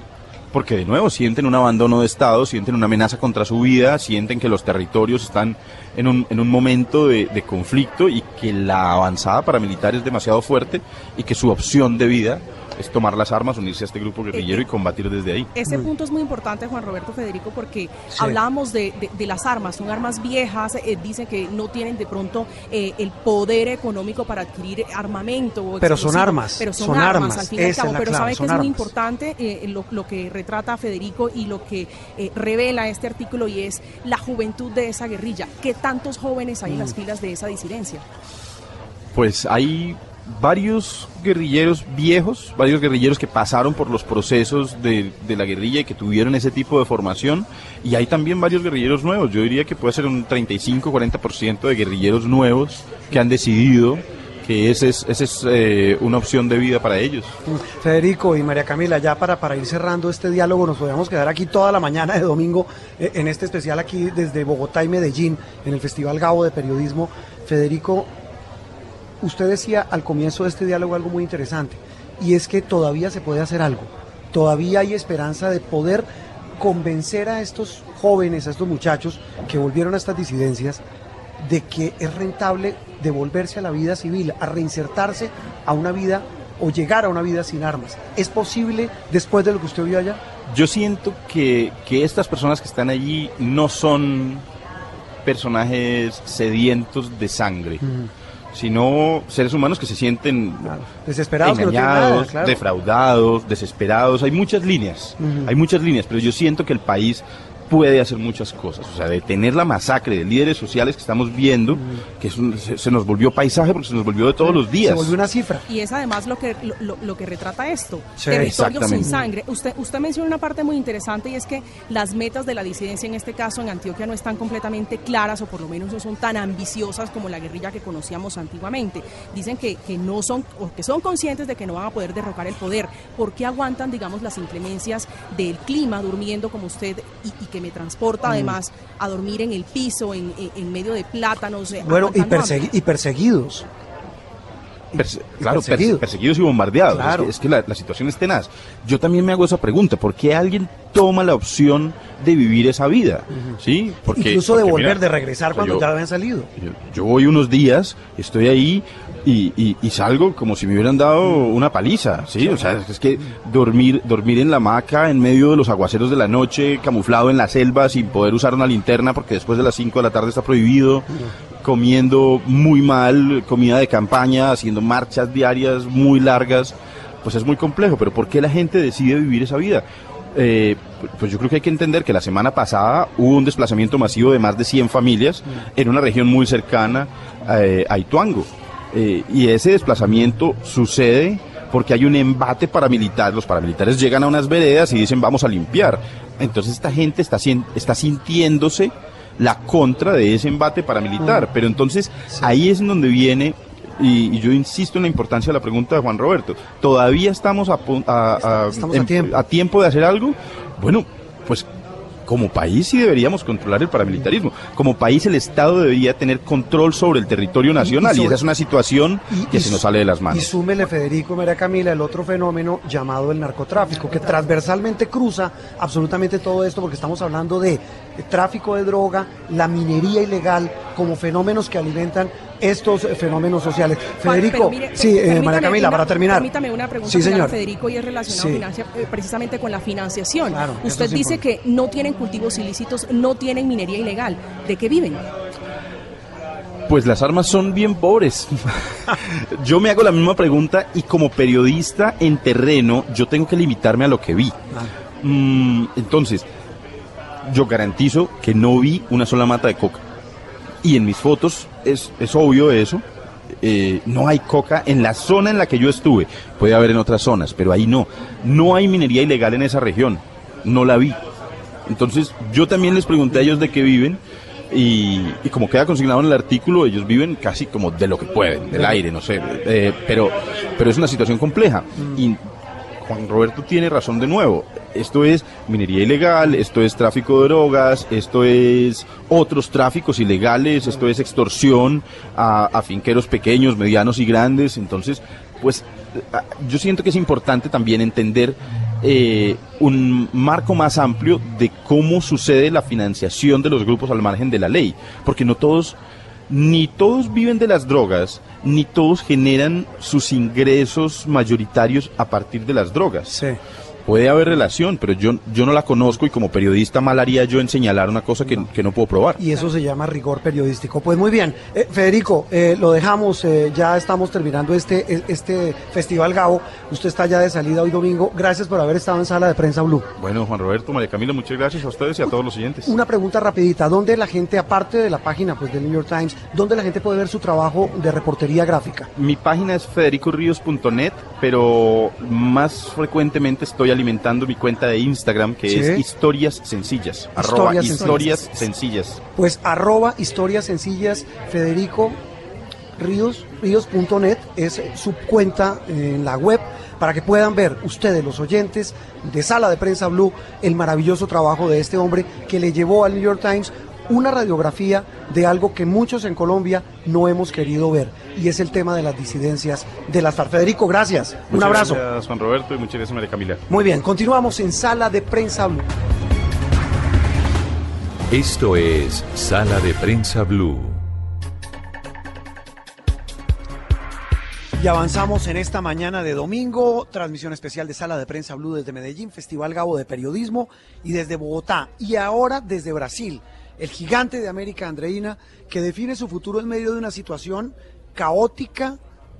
porque de nuevo sienten un abandono de Estado, sienten una amenaza contra su vida, sienten que los territorios están en un, en un momento de, de conflicto y que la avanzada paramilitar es demasiado fuerte y que su opción de vida es tomar las armas, unirse a este grupo guerrillero y combatir desde ahí. Ese punto es muy importante, Juan Roberto Federico, porque Sí. hablábamos de, de- de las armas, son armas viejas, eh, dicen que no tienen de pronto eh, el poder económico para adquirir armamento. o Pero son armas, pero son, son armas, armas, al fin y al cabo. Pero clave, sabe que es muy importante eh, lo, lo que retrata Federico y lo que eh, revela este artículo y es la juventud de esa guerrilla. ¿Qué tantos jóvenes hay en las Mm. filas de esa disidencia? Pues hay varios guerrilleros viejos, varios guerrilleros que pasaron por los procesos de, de la guerrilla y que tuvieron ese tipo de formación. Y hay también varios guerrilleros nuevos. Yo diría que puede ser un 35-40% de guerrilleros nuevos que han decidido que esa es, esa es eh, una opción de vida para ellos. Federico y María Camila, ya para, para ir cerrando este diálogo, nos podríamos quedar aquí toda la mañana de domingo eh, en este especial aquí desde Bogotá y Medellín, en el Festival Gabo de Periodismo. Federico, usted decía al comienzo de este diálogo algo muy interesante, y es que todavía se puede hacer algo, todavía hay esperanza de poder convencer a estos jóvenes, a estos muchachos que volvieron a estas disidencias, de que es rentable devolverse a la vida civil, a reinsertarse a una vida o llegar a una vida sin armas. ¿Es posible después de lo que usted vio allá? Yo siento que, que estas personas que están allí no son personajes sedientos de sangre, sino seres humanos que se sienten Desesperados, engañados, nada, claro. defraudados, desesperados. Hay muchas líneas, hay muchas líneas, pero yo siento que el país puede hacer muchas cosas. O sea, detener la masacre de líderes sociales que estamos viendo, que es un- se, se nos volvió paisaje porque se nos volvió de todos los días. Se volvió una cifra. Y es además lo que, lo, que retrata esto. Sí, Territorio sin sangre. Usted, usted menciona una parte muy interesante y es que las metas de la disidencia en este caso en Antioquia no están completamente claras o por lo menos no son tan ambiciosas como la guerrilla que conocíamos antiguamente. Dicen que, que no son o que son conscientes de que no van a poder derrocar el poder. ¿Por qué aguantan, digamos, las inclemencias del clima durmiendo como usted y, y que me transporta Mm. además a dormir en el piso, en, en- medio de plátanos? eh, Bueno, persegui- y perseguidos. Perse- claro, perse- perseguidos. perseguidos. y bombardeados. Claro. Es que, es que la, la situación es tenaz. Yo también me hago esa pregunta. ¿Por qué alguien toma la opción de vivir esa vida? ¿Sí? Porque, Incluso de volver, mira, de regresar cuando yo- ya habían salido. Yo, yo voy unos días, estoy ahí y, y- y salgo como si me hubieran dado una paliza, ¿sí? O sea, es que dormir, dormir en la hamaca en medio de los aguaceros de la noche, camuflado en la selva sin poder usar una linterna porque después de las 5 de la tarde está prohibido, comiendo muy mal, comida de campaña, haciendo marchas diarias muy largas, pues es muy complejo, pero ¿por qué la gente decide vivir esa vida? Eh, pues yo creo que hay que entender que la semana pasada hubo un desplazamiento masivo de más de 100 familias en una región muy cercana eh, a Ituango. Eh, y ese desplazamiento sucede porque hay un embate paramilitar. Los paramilitares llegan a unas veredas y dicen vamos a limpiar. Entonces esta gente está, sintiéndose la contra de ese embate paramilitar. Pero entonces ahí es en donde viene y, y yo insisto en la importancia de la pregunta de Juan Roberto. ¿Todavía estamos a, a- a- Estamos a en- tiempo. a tiempo de hacer algo? Bueno, pues como país sí deberíamos controlar el paramilitarismo. Como país el Estado debería tener control sobre el territorio nacional y, sobre- esa es una situación que se nos sale de las Y manos. súmele, Federico, María Camila, el otro fenómeno llamado el narcotráfico, que transversalmente cruza absolutamente todo esto, porque estamos hablando de tráfico de droga, la minería ilegal, como fenómenos que alimentan estos eh, fenómenos sociales. Juan, Federico, mire, sí, eh, María Camila, una- para terminar. Permítame una pregunta Sí, señor. Federico, y es relacionado Sí. financia- eh, precisamente con la financiación. Claro, Usted dice que no tienen cultivos ilícitos, no tienen minería ilegal. ¿De qué viven? Pues las armas son bien pobres. [LAUGHS] yo me hago la misma pregunta y como periodista en terreno yo tengo que limitarme a lo que vi. Mm, entonces, yo garantizo que no vi una sola mata de coca. Y en mis fotos es, es obvio eso. eh, no hay coca en la zona en la que yo estuve. Puede haber en otras zonas, pero ahí no. No hay minería ilegal en esa región. No la vi. Entonces yo también les pregunté a ellos de qué viven y, y como queda consignado en el artículo, ellos viven casi como de lo que pueden, del aire, no sé. eh, pero, pero es una situación compleja. Y Juan Roberto tiene razón de nuevo. Esto es minería ilegal, esto es tráfico de drogas, esto es otros tráficos ilegales, esto es extorsión a, finqueros pequeños, medianos y grandes. Entonces, pues yo siento que es importante también entender eh, un marco más amplio de cómo sucede la financiación de los grupos al margen de la ley, porque no todos, ni todos viven de las drogas, ni todos generan sus ingresos mayoritarios a partir de las drogas. Puede haber relación, pero yo, yo no la conozco y como periodista mal haría yo en señalar una cosa que, que no puedo probar. Y eso se llama rigor periodístico. Pues muy bien, Eh, Federico, eh, lo dejamos, eh, ya estamos terminando este, el- este Festival Gabo. Usted está ya de salida hoy domingo. Gracias por haber estado en Sala de Prensa Blue. Bueno, Juan Roberto, María Camila, muchas gracias a ustedes y a todos los oyentes. Una pregunta rapidita, ¿dónde la gente, aparte de la página pues, del New York Times, dónde la gente puede ver su trabajo de reportería gráfica? Mi página es federicorrios.net, pero más frecuentemente estoy alimentando mi cuenta de Instagram, que Sí. es historias sencillas. arroba Historias sencillas. Pues arroba historias sencillas, Federico Ríos, ríos.net es su cuenta en la web para que puedan ver ustedes, los oyentes de Sala de Prensa Blue, el maravilloso trabajo de este hombre que le llevó al New York Times una radiografía de algo que muchos en Colombia no hemos querido ver y es el tema de las disidencias de las FARC. Federico, gracias. Un Muchas abrazo. Gracias, Juan Roberto, y muchas gracias, María Camila. Muy bien, continuamos en Sala de Prensa Blue. Esto es Sala de Prensa Blue. Y avanzamos en esta mañana de domingo, transmisión especial de Sala de Prensa Blue desde Medellín, Festival Gabo de Periodismo y desde Bogotá y ahora desde Brasil, el gigante de América Andreina que define su futuro en medio de una situación caótica,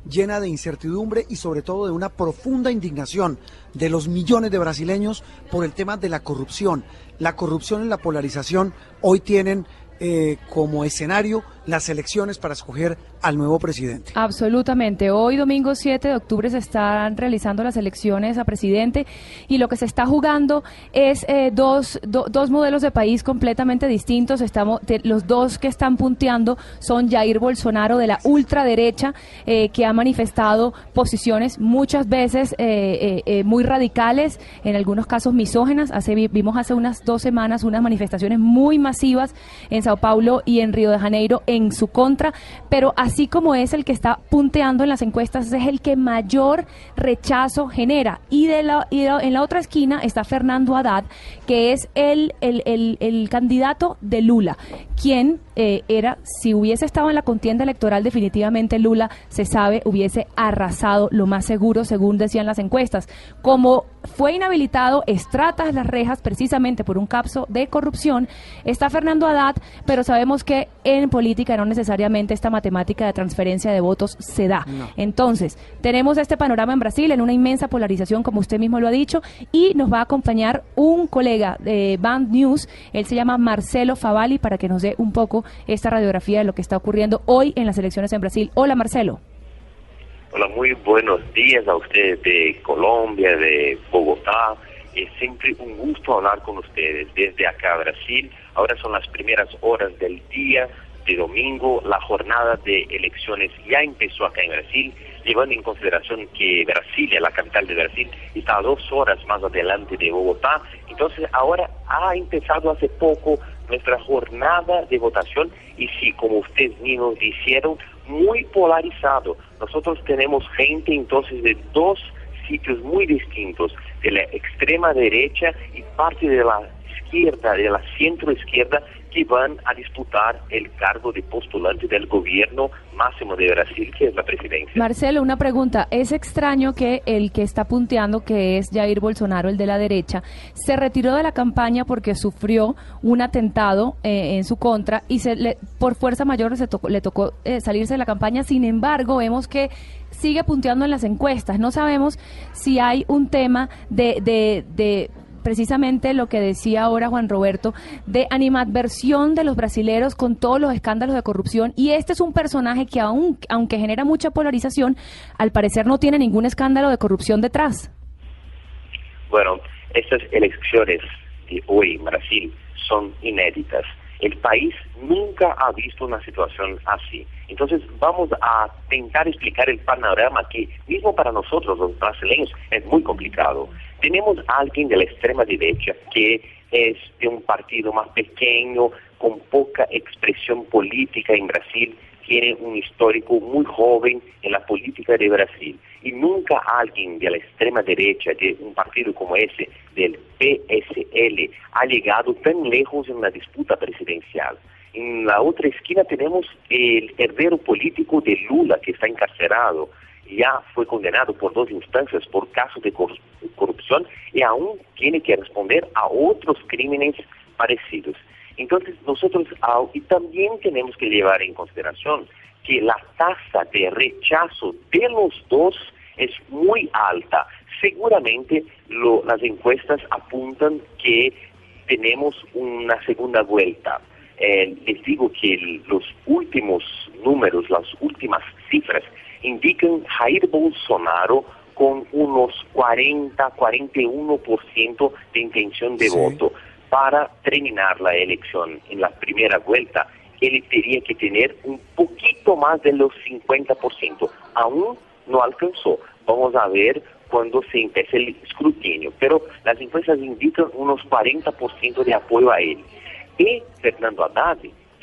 llena de incertidumbre y sobre todo de una profunda indignación de los millones de brasileños por el tema de la corrupción. La corrupción y la polarización hoy tienen eh, como escenario las elecciones para escoger al nuevo presidente. Absolutamente. Hoy, domingo 7 de octubre, se están realizando las elecciones a presidente y lo que se está jugando es eh, dos, do- dos modelos de país completamente distintos. Estamos, los dos que están punteando son Jair Bolsonaro de la ultraderecha, eh, que ha manifestado posiciones muchas veces eh, eh, muy radicales, en algunos casos misógenas. Hace, vi- vimos hace unas dos semanas unas manifestaciones muy masivas en Sao Paulo y en Río de Janeiro en su contra, pero así como es el que está punteando en las encuestas, es el que mayor rechazo genera. Y, en la otra esquina está Fernando Haddad, que es el, el, el- el candidato de Lula, quien eh, era, si hubiese estado en la contienda electoral, definitivamente Lula, se sabe, hubiese arrasado lo más seguro, según decían las encuestas. Como fue inhabilitado, estratas las rejas precisamente por un capso de corrupción, está Fernando Haddad, pero sabemos que en política no necesariamente esta matemática de transferencia de votos se da. Entonces, tenemos este panorama en Brasil en una inmensa polarización, como usted mismo lo ha dicho, y nos va a acompañar un colega de Band News, él se llama Marcelo Favalli, para que nos dé un poco esta radiografía de lo que está ocurriendo hoy en las elecciones en Brasil. Hola, Marcelo. Hola, muy buenos días a ustedes de Colombia, de Bogotá. Es siempre un gusto hablar con ustedes desde acá, Brasil. Ahora son las primeras horas del día de domingo. La jornada de elecciones ya empezó acá en Brasil, llevando en consideración que Brasilia, la capital de Brasil, está a dos horas más adelante de Bogotá. Entonces, ahora ha empezado hace poco nuestra jornada de votación y sí, como ustedes mismos dijeron, muy polarizado. Nosotros tenemos gente entonces de dos sitios muy distintos, de la extrema derecha y parte de la izquierda, de la centro izquierda, que van a disputar el cargo de postulante del gobierno máximo de Brasil, que es la presidencia. Marcelo, una pregunta. Es extraño que el que está punteando, que es Jair Bolsonaro, el de la derecha, se retiró de la campaña porque sufrió un atentado eh, en su contra y se le, por fuerza mayor se tocó- le tocó eh, salirse de la campaña. Sin embargo, vemos que sigue punteando en las encuestas. No sabemos si hay un tema de, de, de precisamente lo que decía ahora Juan Roberto, de animadversión de los brasileros con todos los escándalos de corrupción. Y este es un personaje que aun, aunque genera mucha polarización, al parecer no tiene ningún escándalo de corrupción detrás. Bueno, estas elecciones de hoy en Brasil son inéditas. El país nunca ha visto una situación así. Entonces vamos a intentar explicar el panorama que mismo para nosotros los brasileños es muy complicado. Tenemos a alguien de la extrema derecha que es de un partido más pequeño, con poca expresión política en Brasil, tiene un histórico muy joven en la política de Brasil y nunca alguien de la extrema derecha de un partido como ese, del PSL, ha llegado tan lejos en una disputa presidencial. En la otra esquina tenemos el heredero político de Lula que está encarcerado, ya fue condenado por dos instancias por casos de cor- corrupción y aún tiene que responder a otros crímenes parecidos. Entonces nosotros au- y también tenemos que llevar en consideración que la tasa de rechazo de los dos es muy alta. Seguramente las encuestas apuntan que tenemos una segunda vuelta. Eh, les digo que los últimos números, las últimas cifras indican Jair Bolsonaro con unos 40, 41% de intención de voto. Para terminar la elección en la primera vuelta, él tenía que tener un poquito más de los 50%. Aún no alcanzó. Vamos a ver cuando se empiece el escrutinio. Pero las encuestas indican unos 40% de apoyo a él. Y Fernando Haddad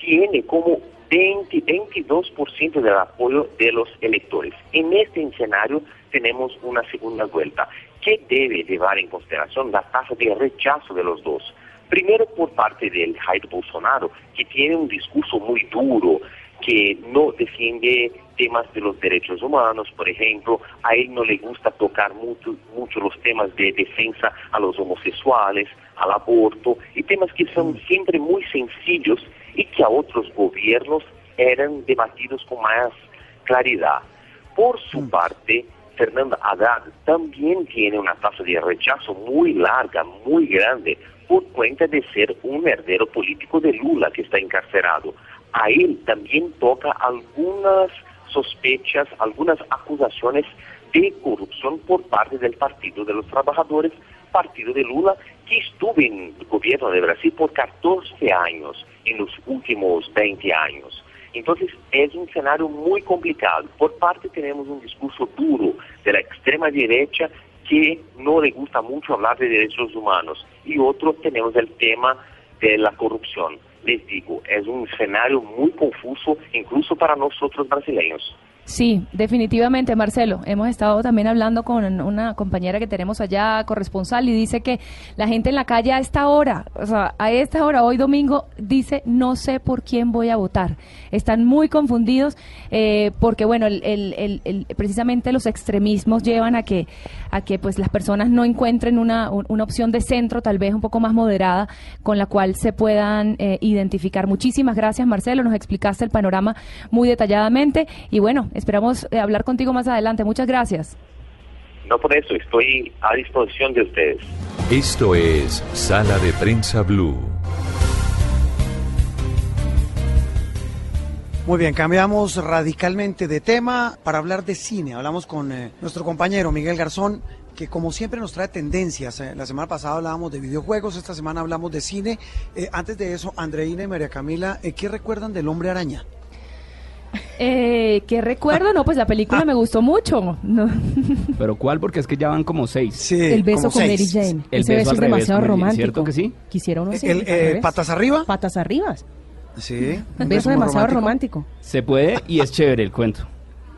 tiene como 20, 22% del apoyo de los electores. En este escenario tenemos una segunda vuelta que debe llevar en consideración la tasa de rechazo de los dos. Primero por parte del Jair Bolsonaro, que tiene un discurso muy duro, que no defiende temas de los derechos humanos, por ejemplo, a él no le gusta tocar mucho, mucho los temas de defensa a los homosexuales, al aborto, y temas que son siempre muy sencillos y que a otros gobiernos eran debatidos con más claridad. Por su parte, Fernanda Haddad también tiene una tasa de rechazo muy larga, muy grande, por cuenta de ser un heredero político de Lula que está encarcerado. A él también toca algunas sospechas, algunas acusaciones de corrupción por parte del Partido de los Trabajadores, partido de Lula, que estuvo en el gobierno de Brasil por 14 años en los últimos 20 años. Entonces es un escenario muy complicado. Por parte tenemos un discurso duro de la extrema derecha que no le gusta mucho hablar de derechos humanos. Y otro tenemos el tema de la corrupción. Les digo, es un escenario muy confuso incluso para nosotros brasileños. Sí, definitivamente, Marcelo. Hemos estado también hablando con una compañera que tenemos allá, corresponsal, y dice que la gente en la calle a esta hora, o sea, a esta hora, hoy domingo, dice, no sé por quién voy a votar. Están muy confundidos eh, porque, bueno, el, el, el, precisamente los extremismos llevan a que, a que pues las personas no encuentren una, una opción de centro, tal vez un poco más moderada, con la cual se puedan eh, identificar. Muchísimas gracias, Marcelo. Nos explicaste el panorama muy detalladamente y, bueno, Esperamos eh, hablar contigo más adelante. Muchas gracias. No por eso, estoy a disposición de ustedes. Esto es Sala de Prensa Blue. Muy bien, cambiamos radicalmente de tema para hablar de cine. Hablamos con eh, nuestro compañero Miguel Garzón, que como siempre nos trae tendencias. Eh, la semana pasada hablábamos de videojuegos, esta semana hablamos de cine. antes de eso, Andreina y María Camila, ¿qué recuerdan del hombre araña? Eh, ¿Qué recuerdo? No, pues la película me gustó mucho. No. ¿Pero cuál? Porque es que ya van como seis. el beso con Mary Jane. El Ese beso, es demasiado romántico. ¿Cierto que sí? Quisiera uno el, eh, ¿Patas arriba? Patas arriba. Sí. [LAUGHS] Un beso, demasiado romántico. Se puede y es chévere el cuento.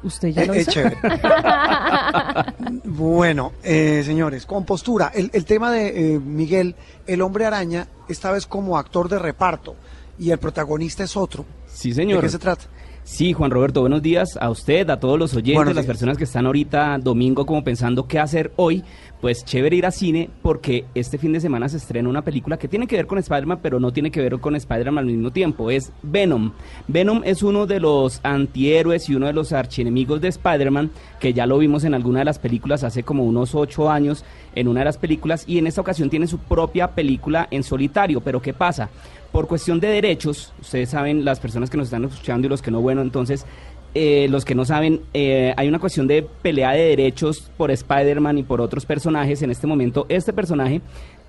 ¿Usted ya lo Es chévere. [LAUGHS] bueno, eh, señores, con postura. El, el tema de eh, Miguel, el hombre araña, esta vez como actor de reparto, y el protagonista es otro. Sí, señor. ¿De qué se trata? Sí, Juan Roberto, buenos días a usted, a todos los oyentes, las personas que están ahorita domingo como pensando qué hacer hoy. Pues chévere ir a cine porque este fin de semana se estrena una película que tiene que ver con Spider-Man, pero no tiene que ver con Spider-Man al mismo tiempo. Es Venom. Venom es uno de los antihéroes y uno de los archienemigos de Spider-Man, que ya lo vimos en alguna de las películas hace como unos ocho años, en una de las películas, y en esta ocasión tiene su propia película en solitario. Pero ¿qué pasa? Por cuestión de derechos, ustedes saben, las personas que nos están escuchando y los que no, bueno, entonces, eh, los que no saben, eh, hay una cuestión de pelea de derechos por Spider-Man y por otros personajes. En este momento, este personaje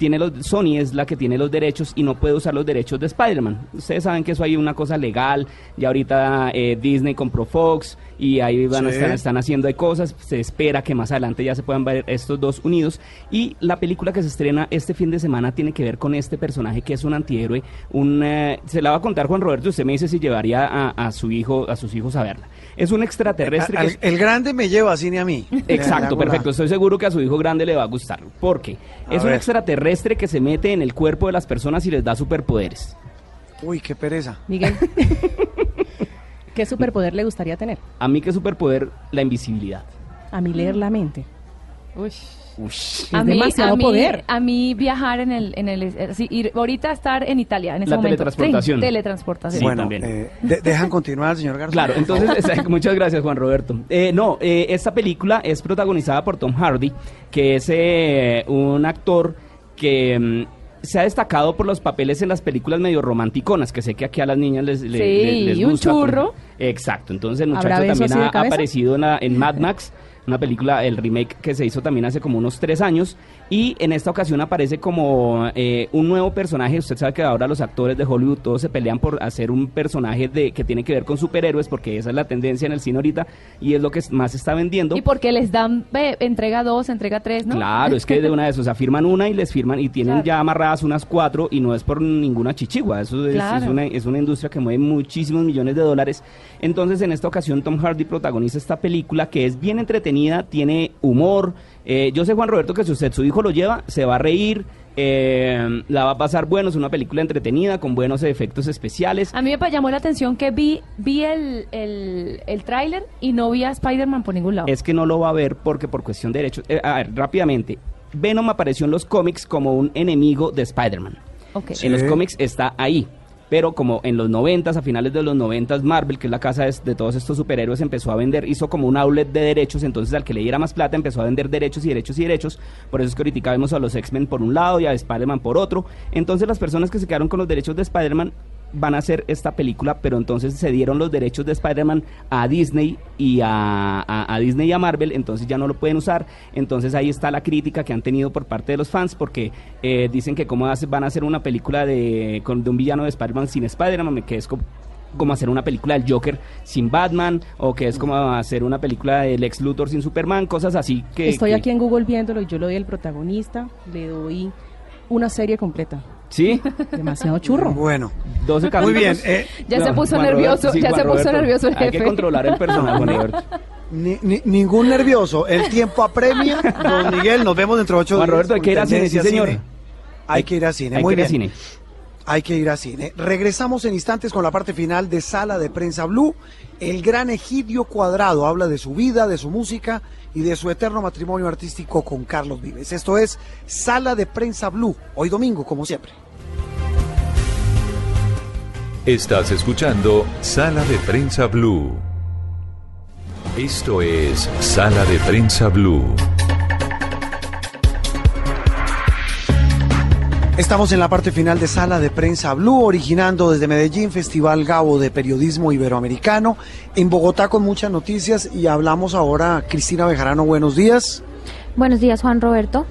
tiene los, Sony es la que tiene los derechos y no puede usar los derechos de Spider-Man. Ustedes saben que eso hay una cosa legal, y ahorita eh, Disney compró Fox y ahí van a estar, están haciendo de cosas, se espera que más adelante ya se puedan ver estos dos unidos y la película que se estrena este fin de semana tiene que ver con este personaje que es un antihéroe, un, eh, se la va a contar Juan Roberto, usted me dice si llevaría a, su hijo, a sus hijos a verla. Es un extraterrestre. El grande me lleva cine a mí. Exacto, perfecto. Estoy seguro que a su hijo grande le va a gustar. Porque es un extraterrestre que se mete en el cuerpo de las personas y les da superpoderes. Uy, qué pereza. Miguel. [LAUGHS] ¿Qué superpoder le gustaría tener? A mí qué superpoder, la invisibilidad. A mí leer la mente. Uy. A mí, demasiado poder. A mí viajar en el, en el ir, ahorita estar en Italia en ese la momento. teletransportación. teletransportación. bueno, eh, dejan continuar, señor García. Claro, entonces, [LAUGHS] muchas gracias, Juan Roberto. Eh, no, eh, esta película es protagonizada por Tom Hardy, que es eh, un actor que mm, se ha destacado por los papeles en las películas medio romanticonas, que sé que aquí a las niñas les, les, gusta. un churro. Exacto, entonces el muchacho también ha, aparecido en, en Mad Max una película, el remake que se hizo también hace como unos tres años. Y en esta ocasión aparece como eh, un nuevo personaje. Usted sabe que ahora los actores de Hollywood todos se pelean por hacer un personaje de que tiene que ver con superhéroes, porque esa es la tendencia en el cine ahorita y es lo que más está vendiendo. Y porque les dan entrega dos, entrega tres, ¿no? Claro, es que de una de esas, o sea, firman una y les firman y tienen ya amarradas unas cuatro y no es por ninguna chichigua. Eso es, una, es una industria que mueve muchísimos millones de dólares. Entonces, en esta ocasión, Tom Hardy protagoniza esta película que es bien entretenida, tiene humor. Eh, yo sé, Juan Roberto, que si usted su hijo lo lleva, se va a reír. Eh, la va a pasar bueno, es una película entretenida con buenos efectos especiales. A mí me llamó la atención que vi vi el, el, el tráiler y no vi a Spider-Man por ningún lado. Es que no lo va a ver porque por cuestión de derechos... Eh, a ver, rápidamente. Venom apareció en los cómics como un enemigo de Spider-Man. En los cómics está ahí. Pero como en los 90, a finales de los 90, Marvel, que es la casa de, todos estos superhéroes, empezó a vender, hizo como un outlet de derechos, entonces al que le diera más plata empezó a vender derechos y derechos y derechos, por eso es que ahorita vemos a los X-Men por un lado y a Spider-Man por otro, entonces las personas que se quedaron con los derechos de Spider-Man van a hacer esta película, pero entonces se dieron los derechos de Spider-Man a Disney y a, a- a Disney y a Marvel, entonces ya no lo pueden usar. Entonces ahí está la crítica que han tenido por parte de los fans, porque eh, dicen que cómo hace- van a hacer una película de, con- de un villano de Spider-Man sin Spider-Man, que es como como hacer una película del Joker sin Batman o que es como hacer una película del Lex Luthor sin Superman, cosas así que Estoy que- aquí en Google viéndolo y yo le doy el protagonista, le doy una serie completa. ¿Sí? Demasiado churro. Bueno. 12 Muy bien. eh, Ya se puso nervioso, ya se puso nervioso el Hay que jefe. controlar el personaje, Juan Roberto. Ni- ni- ningún nervioso. El tiempo apremia. Don Miguel, nos vemos dentro de ocho Juan días Roberto, hay que ir a cine, sí, Tendencia señor. Cine. Hay que ir a cine. Hay Muy que ir a cine. Hay que ir a cine. Regresamos en instantes con la parte final de Sala de Prensa Blue. El gran Egidio Cuadrado habla de su vida, de su música y de su eterno matrimonio artístico con Carlos Vives. Esto es Sala de Prensa Blue, hoy domingo, como siempre. Estás escuchando Sala de Prensa Blue. Esto es Sala de Prensa Blue. Estamos en la parte final de Sala de Prensa Blue, originando desde Medellín Festival Gabo de Periodismo Iberoamericano, en Bogotá con muchas noticias y hablamos ahora, Cristina Bejarano, buenos días. Buenos días, Juan Roberto.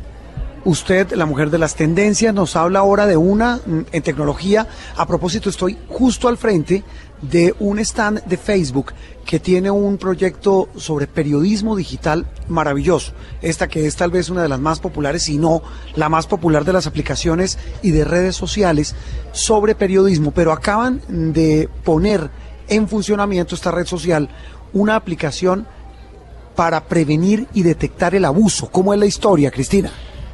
Usted, la mujer de las tendencias, nos habla ahora de una mm, en tecnología. A propósito, estoy justo al frente de un stand de Facebook que tiene un proyecto sobre periodismo digital maravilloso. Esta que es tal vez una de las más populares, si no la más popular de las aplicaciones y de redes sociales sobre periodismo. Pero acaban de poner en funcionamiento esta red social una aplicación para prevenir y detectar el abuso. ¿Cómo es la historia, Cristina?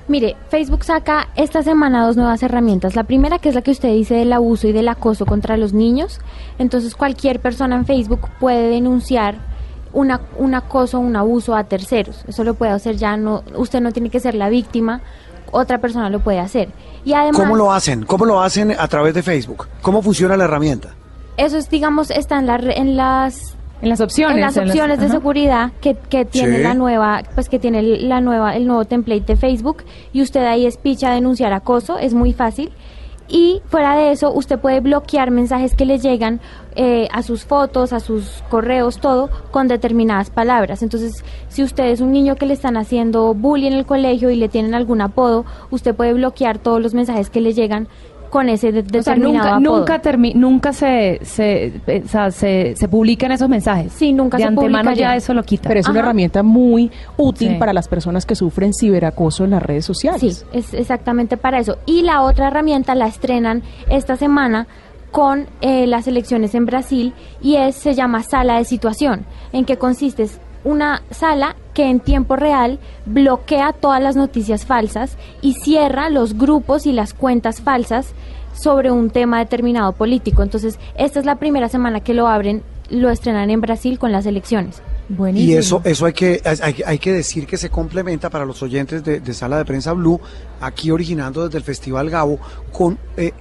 Mire, Facebook saca esta semana dos nuevas herramientas. La primera, que es la que usted dice del abuso y del acoso contra los niños. Entonces, cualquier persona en Facebook puede denunciar una, un acoso, un abuso a terceros. Eso lo puede hacer ya, no, usted no tiene que ser la víctima, otra persona lo puede hacer. Y además, ¿Cómo lo hacen? ¿Cómo lo hacen a través de Facebook? ¿Cómo funciona la herramienta? eso es, digamos, está en, la en las En las opciones. en las en las- opciones de ajá. seguridad que, que tiene Sí. la nueva, pues que tiene la nueva, el nuevo template de Facebook y usted ahí es picha denunciar acoso, es muy fácil. Y fuera de eso, usted puede bloquear mensajes que le llegan eh, a sus fotos, a sus correos, todo, con determinadas palabras. Entonces, si usted es un niño que le están haciendo bullying en el colegio y le tienen algún apodo, usted puede bloquear todos los mensajes que le llegan con ese de- O sea, determinado nunca, apodo. nunca, termi- nunca se, se, o sea, se, se publican esos mensajes. Sí, nunca De se antemano publica ya ya. eso lo quita. Pero es una herramienta muy útil Sí. para las personas que sufren ciberacoso en las redes sociales. Sí, es exactamente para eso. Y la otra herramienta la estrenan esta semana con eh, las elecciones en Brasil y es se llama sala de situación, en que consiste es una sala que en tiempo real bloquea todas las noticias falsas y cierra los grupos y las cuentas falsas sobre un tema determinado político. Entonces, esta es la primera semana que lo abren, lo estrenan en Brasil con las elecciones. Y eso, eso hay que, hay, hay que decir que se complementa para los oyentes de, de Sala de Prensa Blue, aquí originando desde el Festival Gabo, con, eh,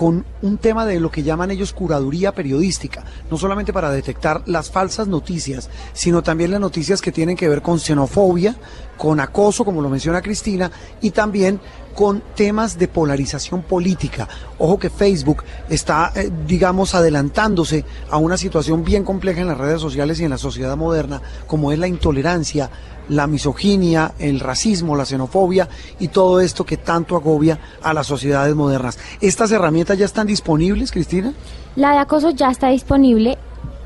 con un tema de lo que llaman ellos curaduría periodística, no solamente para detectar las falsas noticias, sino también las noticias que tienen que ver con xenofobia, con acoso, como lo menciona Cristina, y también con temas de polarización política. Ojo que Facebook está, eh, digamos, adelantándose a una situación bien compleja en las redes sociales y en la sociedad moderna, como es la intolerancia, la misoginia, el racismo, la xenofobia y todo esto que tanto agobia a las sociedades modernas. ¿Estas herramientas ya están disponibles, Cristina? La de acoso ya está disponible.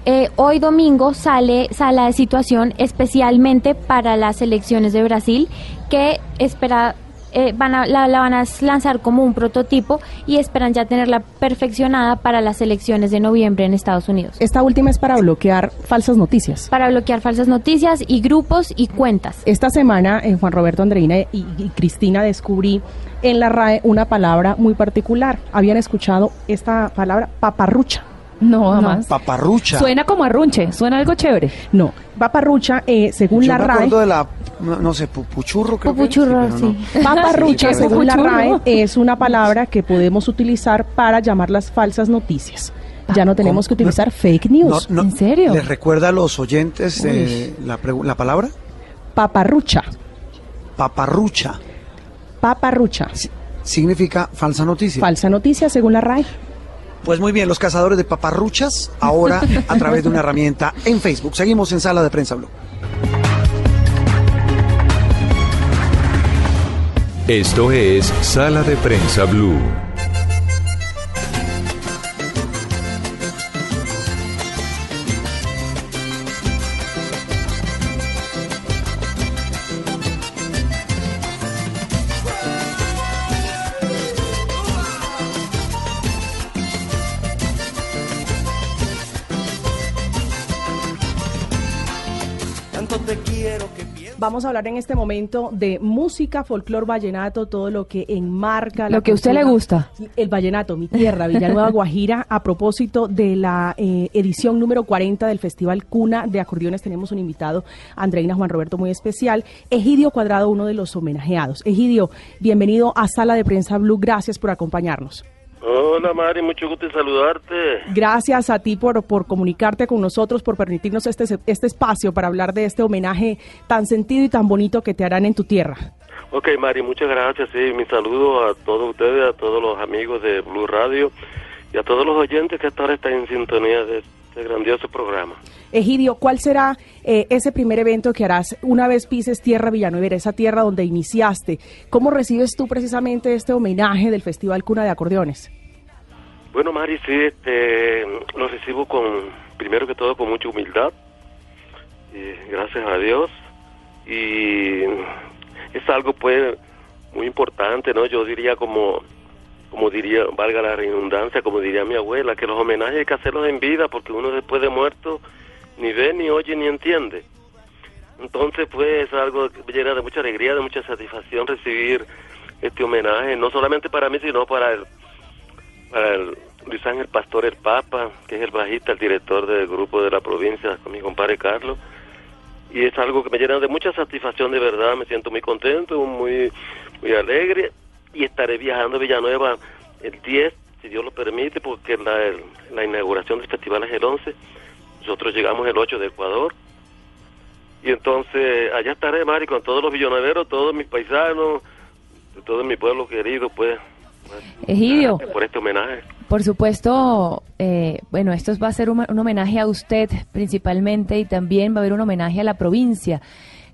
Eh, hoy domingo sale sala de situación especialmente para las elecciones de Brasil que espera eh, van a, la, la van a lanzar como un prototipo y esperan ya tenerla perfeccionada para las elecciones de noviembre en Estados Unidos. Esta última es para bloquear falsas noticias. Para bloquear falsas noticias y grupos y cuentas. Esta semana, en Juan Roberto Andreina y, y Cristina, descubrí en la RAE una palabra muy particular. Habían escuchado esta palabra paparrucha. No, jamás. Paparrucha. Suena como arrunche, suena algo chévere. No, paparrucha, eh, según Yo la me RAE. acuerdo de la no, no sé, pupuchurro creo Pupuchurro, que es, pero sí. no. Paparrucha, Sí, [LAUGHS] sí, según la. RAE, es una palabra que podemos utilizar para llamar las falsas noticias. Ya no tenemos que utilizar fake news. No, no, ¿En serio? ¿Les recuerda a los oyentes eh, la, pregu- la palabra? Paparrucha. Paparrucha. Paparrucha. Significa falsa noticia. Falsa noticia, según la RAE. Pues muy bien, los cazadores de paparruchas, ahora [LAUGHS] a través de una herramienta en Facebook. Seguimos en Sala de Prensa Blue. Esto es Sala de Prensa Blue. Tanto te quiero que Vamos a hablar en este momento de música, folclor, vallenato, todo lo que enmarca la Lo que a usted le gusta. El vallenato, mi tierra, Villanueva, [LAUGHS] Guajira. A propósito de la eh, edición número 40 del Festival Cuna de Acordeones, tenemos un invitado, Andreina Juan Roberto, muy especial. Egidio Cuadrado, uno de los homenajeados. Egidio, bienvenido a Sala de Prensa Blue. Gracias por acompañarnos. Hola Mari, mucho gusto en saludarte. Gracias a ti por, por comunicarte con nosotros, por permitirnos este, este espacio para hablar de este homenaje tan sentido y tan bonito que te harán en tu tierra. Ok Mari, muchas gracias. Sí, mi saludo a todos ustedes, a todos los amigos de Blue Radio y a todos los oyentes que hasta ahora están en sintonía de este grandioso programa. Egidio, ¿cuál será eh, ese primer evento que harás una vez pises Tierra Villanueva, esa tierra donde iniciaste? ¿Cómo recibes tú precisamente este homenaje del Festival Cuna de Acordeones? Bueno Mari, sí, este, lo recibo con, primero que todo con mucha humildad, gracias a Dios, y es algo pues muy importante, ¿no? Yo diría como, como diría, valga la redundancia, como diría mi abuela, que los homenajes hay que hacerlos en vida porque uno después de muerto ni ve, ni oye, ni entiende. Entonces, pues, es algo que llena de mucha alegría, de mucha satisfacción recibir este homenaje, no solamente para mí, sino para el, para el Luis Ángel Pastor, el Papa, que es el bajista, el director del grupo de la provincia, con mi compadre Carlos. Y es algo que me llena de mucha satisfacción, de verdad, me siento muy contento, muy, muy alegre. Y estaré viajando a Villanueva el 10, si Dios lo permite, porque la, la inauguración del festival es el 11. Nosotros llegamos el 8 de Ecuador. Y entonces allá estaré, Mari, con todos los villanueveros, todos mis paisanos, todo mi pueblo querido, pues, Egidio, por este homenaje. por supuesto, eh, bueno, esto va a ser un, un homenaje a usted principalmente y también va a haber un homenaje a la provincia.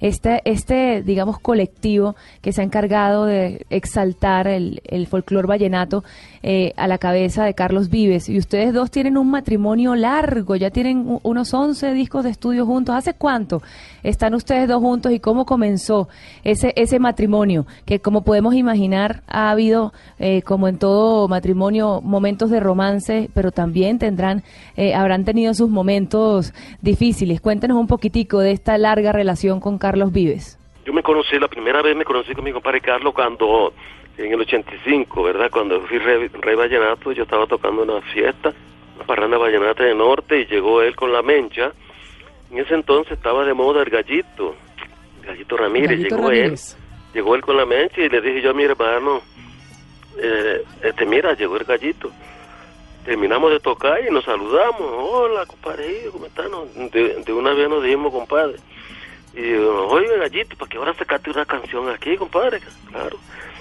Este, este, digamos, colectivo que se ha encargado de exaltar el, el folclor vallenato eh, a la cabeza de Carlos Vives. Y ustedes dos tienen un matrimonio largo, ya tienen unos 11 discos de estudio juntos. ¿Hace cuánto están ustedes dos juntos y cómo comenzó ese, ese matrimonio? Que como podemos imaginar, ha habido, eh, como en todo matrimonio, momentos de romance, pero también tendrán, eh, habrán tenido sus momentos difíciles. Cuéntenos un poquitico de esta larga relación con Carlos Vives. Yo me conocí, la primera vez me conocí con mi compadre Carlos cuando, en el 85, ¿verdad? Cuando fui rey, rey vallenato, yo estaba tocando una fiesta, una parranda vallenata de norte, y llegó él con la mencha. En ese entonces estaba de moda el gallito, el gallito Ramírez, Gallito llegó Ramírez. él, llegó él con la mencha y le dije yo a mi hermano, eh, este, mira, llegó el gallito. Terminamos de tocar y nos saludamos. Hola, compadre, ¿cómo están? De, de una vez nos dijimos, compadre. Y oye, gallito, ¿para qué ahora sacaste una canción aquí, compadre? Claro.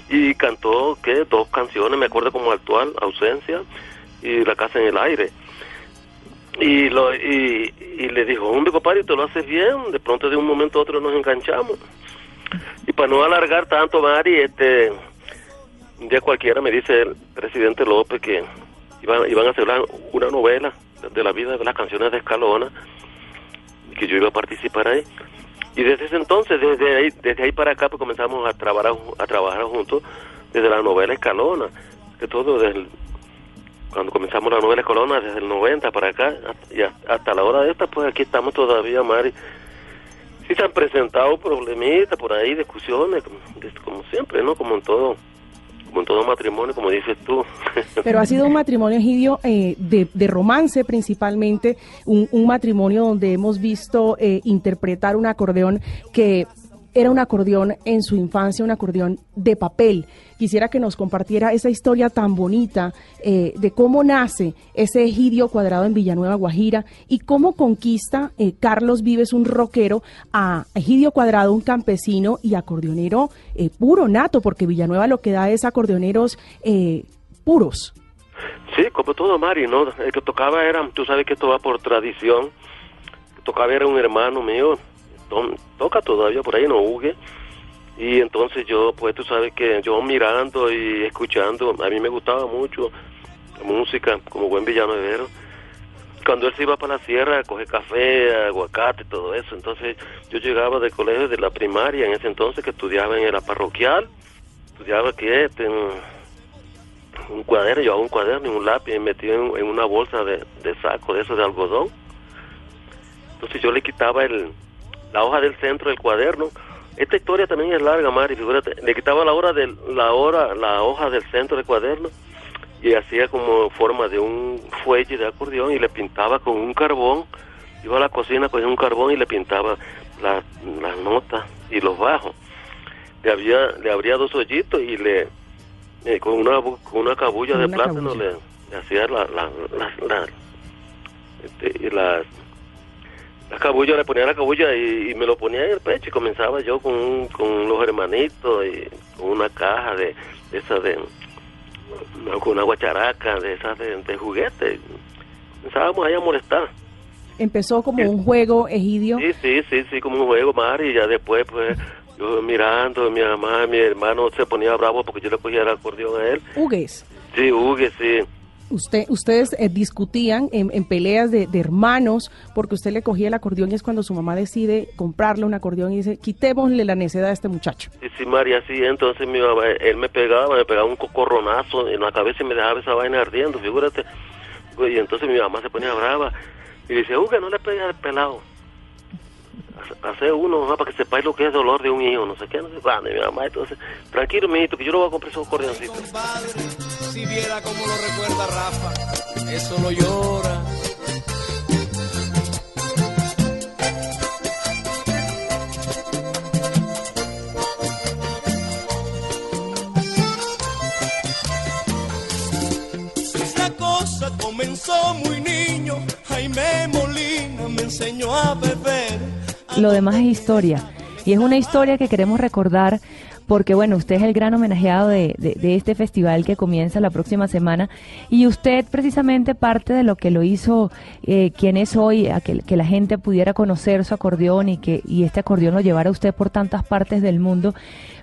Y cantó, ¿qué? Dos canciones, me acuerdo como Actual, Ausencia y La Casa en el Aire. Y, lo, y, y le dijo, hombre, compadre, tú lo haces bien. De pronto, de un momento a otro, nos enganchamos. Y para no alargar tanto, Mari, este, un día cualquiera me dice el presidente López que iban, iban a hacer una, novela de la vida de las canciones de Escalona que yo iba a participar ahí. Y desde ese entonces, desde ahí, desde ahí para acá, pues comenzamos a trabajar, a trabajar juntos desde la novela Escalona, de todo desde el- cuando comenzamos la novela Escalona, desde el 90 para acá, y hasta, la hora de esta, pues aquí estamos todavía, Mari. Sí se han presentado problemitas por ahí, discusiones, como, como siempre, ¿no? Como en todo, como en todo matrimonio, como dices tú. [LAUGHS] Pero ha sido un matrimonio, Egidio, eh, de, de romance principalmente, un, un matrimonio donde hemos visto eh, interpretar un acordeón que era un acordeón en su infancia, un acordeón de papel. Quisiera que nos compartiera esa historia tan bonita eh, de cómo nace ese egidio cuadrado en Villanueva, Guajira, y cómo conquista eh, Carlos Vives, un rockero, a egidio cuadrado, un campesino y acordeonero eh, puro, nato, porque Villanueva lo que da es acordeoneros eh, puros. Sí, como todo Mari, ¿no? El que tocaba era, tú sabes que esto va por tradición. Tocaba era un hermano mío, to- toca todavía por ahí, no hugue. Y entonces yo, pues tú sabes que yo mirando y escuchando, a mí me gustaba mucho la música, como buen villanuevero. Cuando él se iba para la sierra a café, aguacate, todo eso, entonces yo llegaba del colegio de la primaria en ese entonces que estudiaba en la parroquial, estudiaba que este, en un cuaderno, llevaba un cuaderno y un lápiz metido en, en una bolsa de, de saco de esos de algodón. Entonces yo le quitaba el, la hoja del centro del cuaderno. Esta historia también es larga, Mari, figúrate. Le quitaba la hora del, la hora, la hoja del centro del cuaderno y hacía como forma de un fuelle de acordeón y le pintaba con un carbón. Iba a la cocina, cogía un carbón y le pintaba la- las notas y los bajos. Le, había, le abría dos hoyitos y le eh, con una con una cabulla Con de una plátano cabulla. le, le hacía la, la, la, este, y la, la cabulla, le ponía la cabulla y, y me lo ponía en el pecho y comenzaba yo con, un- con los hermanitos y con una caja de, de esas de con una guacharaca de esas de, de juguete comenzábamos ahí a molestar. Empezó como un juego egidio. sí sí sí sí como un juego Mari y ya después pues yo mirando mi mamá mi hermano se ponía bravo porque yo le cogía el acordeón a él. Hugues. sí Hugue sí Usted, ustedes eh, discutían en, en peleas de, hermanos porque usted le cogía el acordeón y es cuando su mamá decide comprarle un acordeón y dice, quitémosle la necedad a este muchacho. Sí, sí, María, sí, entonces mi mamá, él me pegaba, me pegaba un cocorronazo en la cabeza y me dejaba esa vaina ardiendo, figúrate. Y entonces mi mamá se ponía brava y dice, Uga, no le pegues al pelado. Hace- Hace uno, ¿no? para que sepáis lo que es dolor de un hijo, no sé qué, no sé cuándo. Mi mamá, entonces, tranquilo, mijito, que yo le voy a comprar esos acordeoncitos. Si viera cómo lo recuerda Rafa, eso lo llora. Esta cosa comenzó muy niño, Jaime Molina me enseñó a beber. Lo demás es historia. Y es una historia que queremos recordar porque, bueno, usted es el gran homenajeado de, este festival que comienza la próxima semana y usted precisamente parte de lo que lo hizo eh, quien es hoy, a que, que la gente pudiera conocer su acordeón y que y este acordeón lo llevara usted por tantas partes del mundo,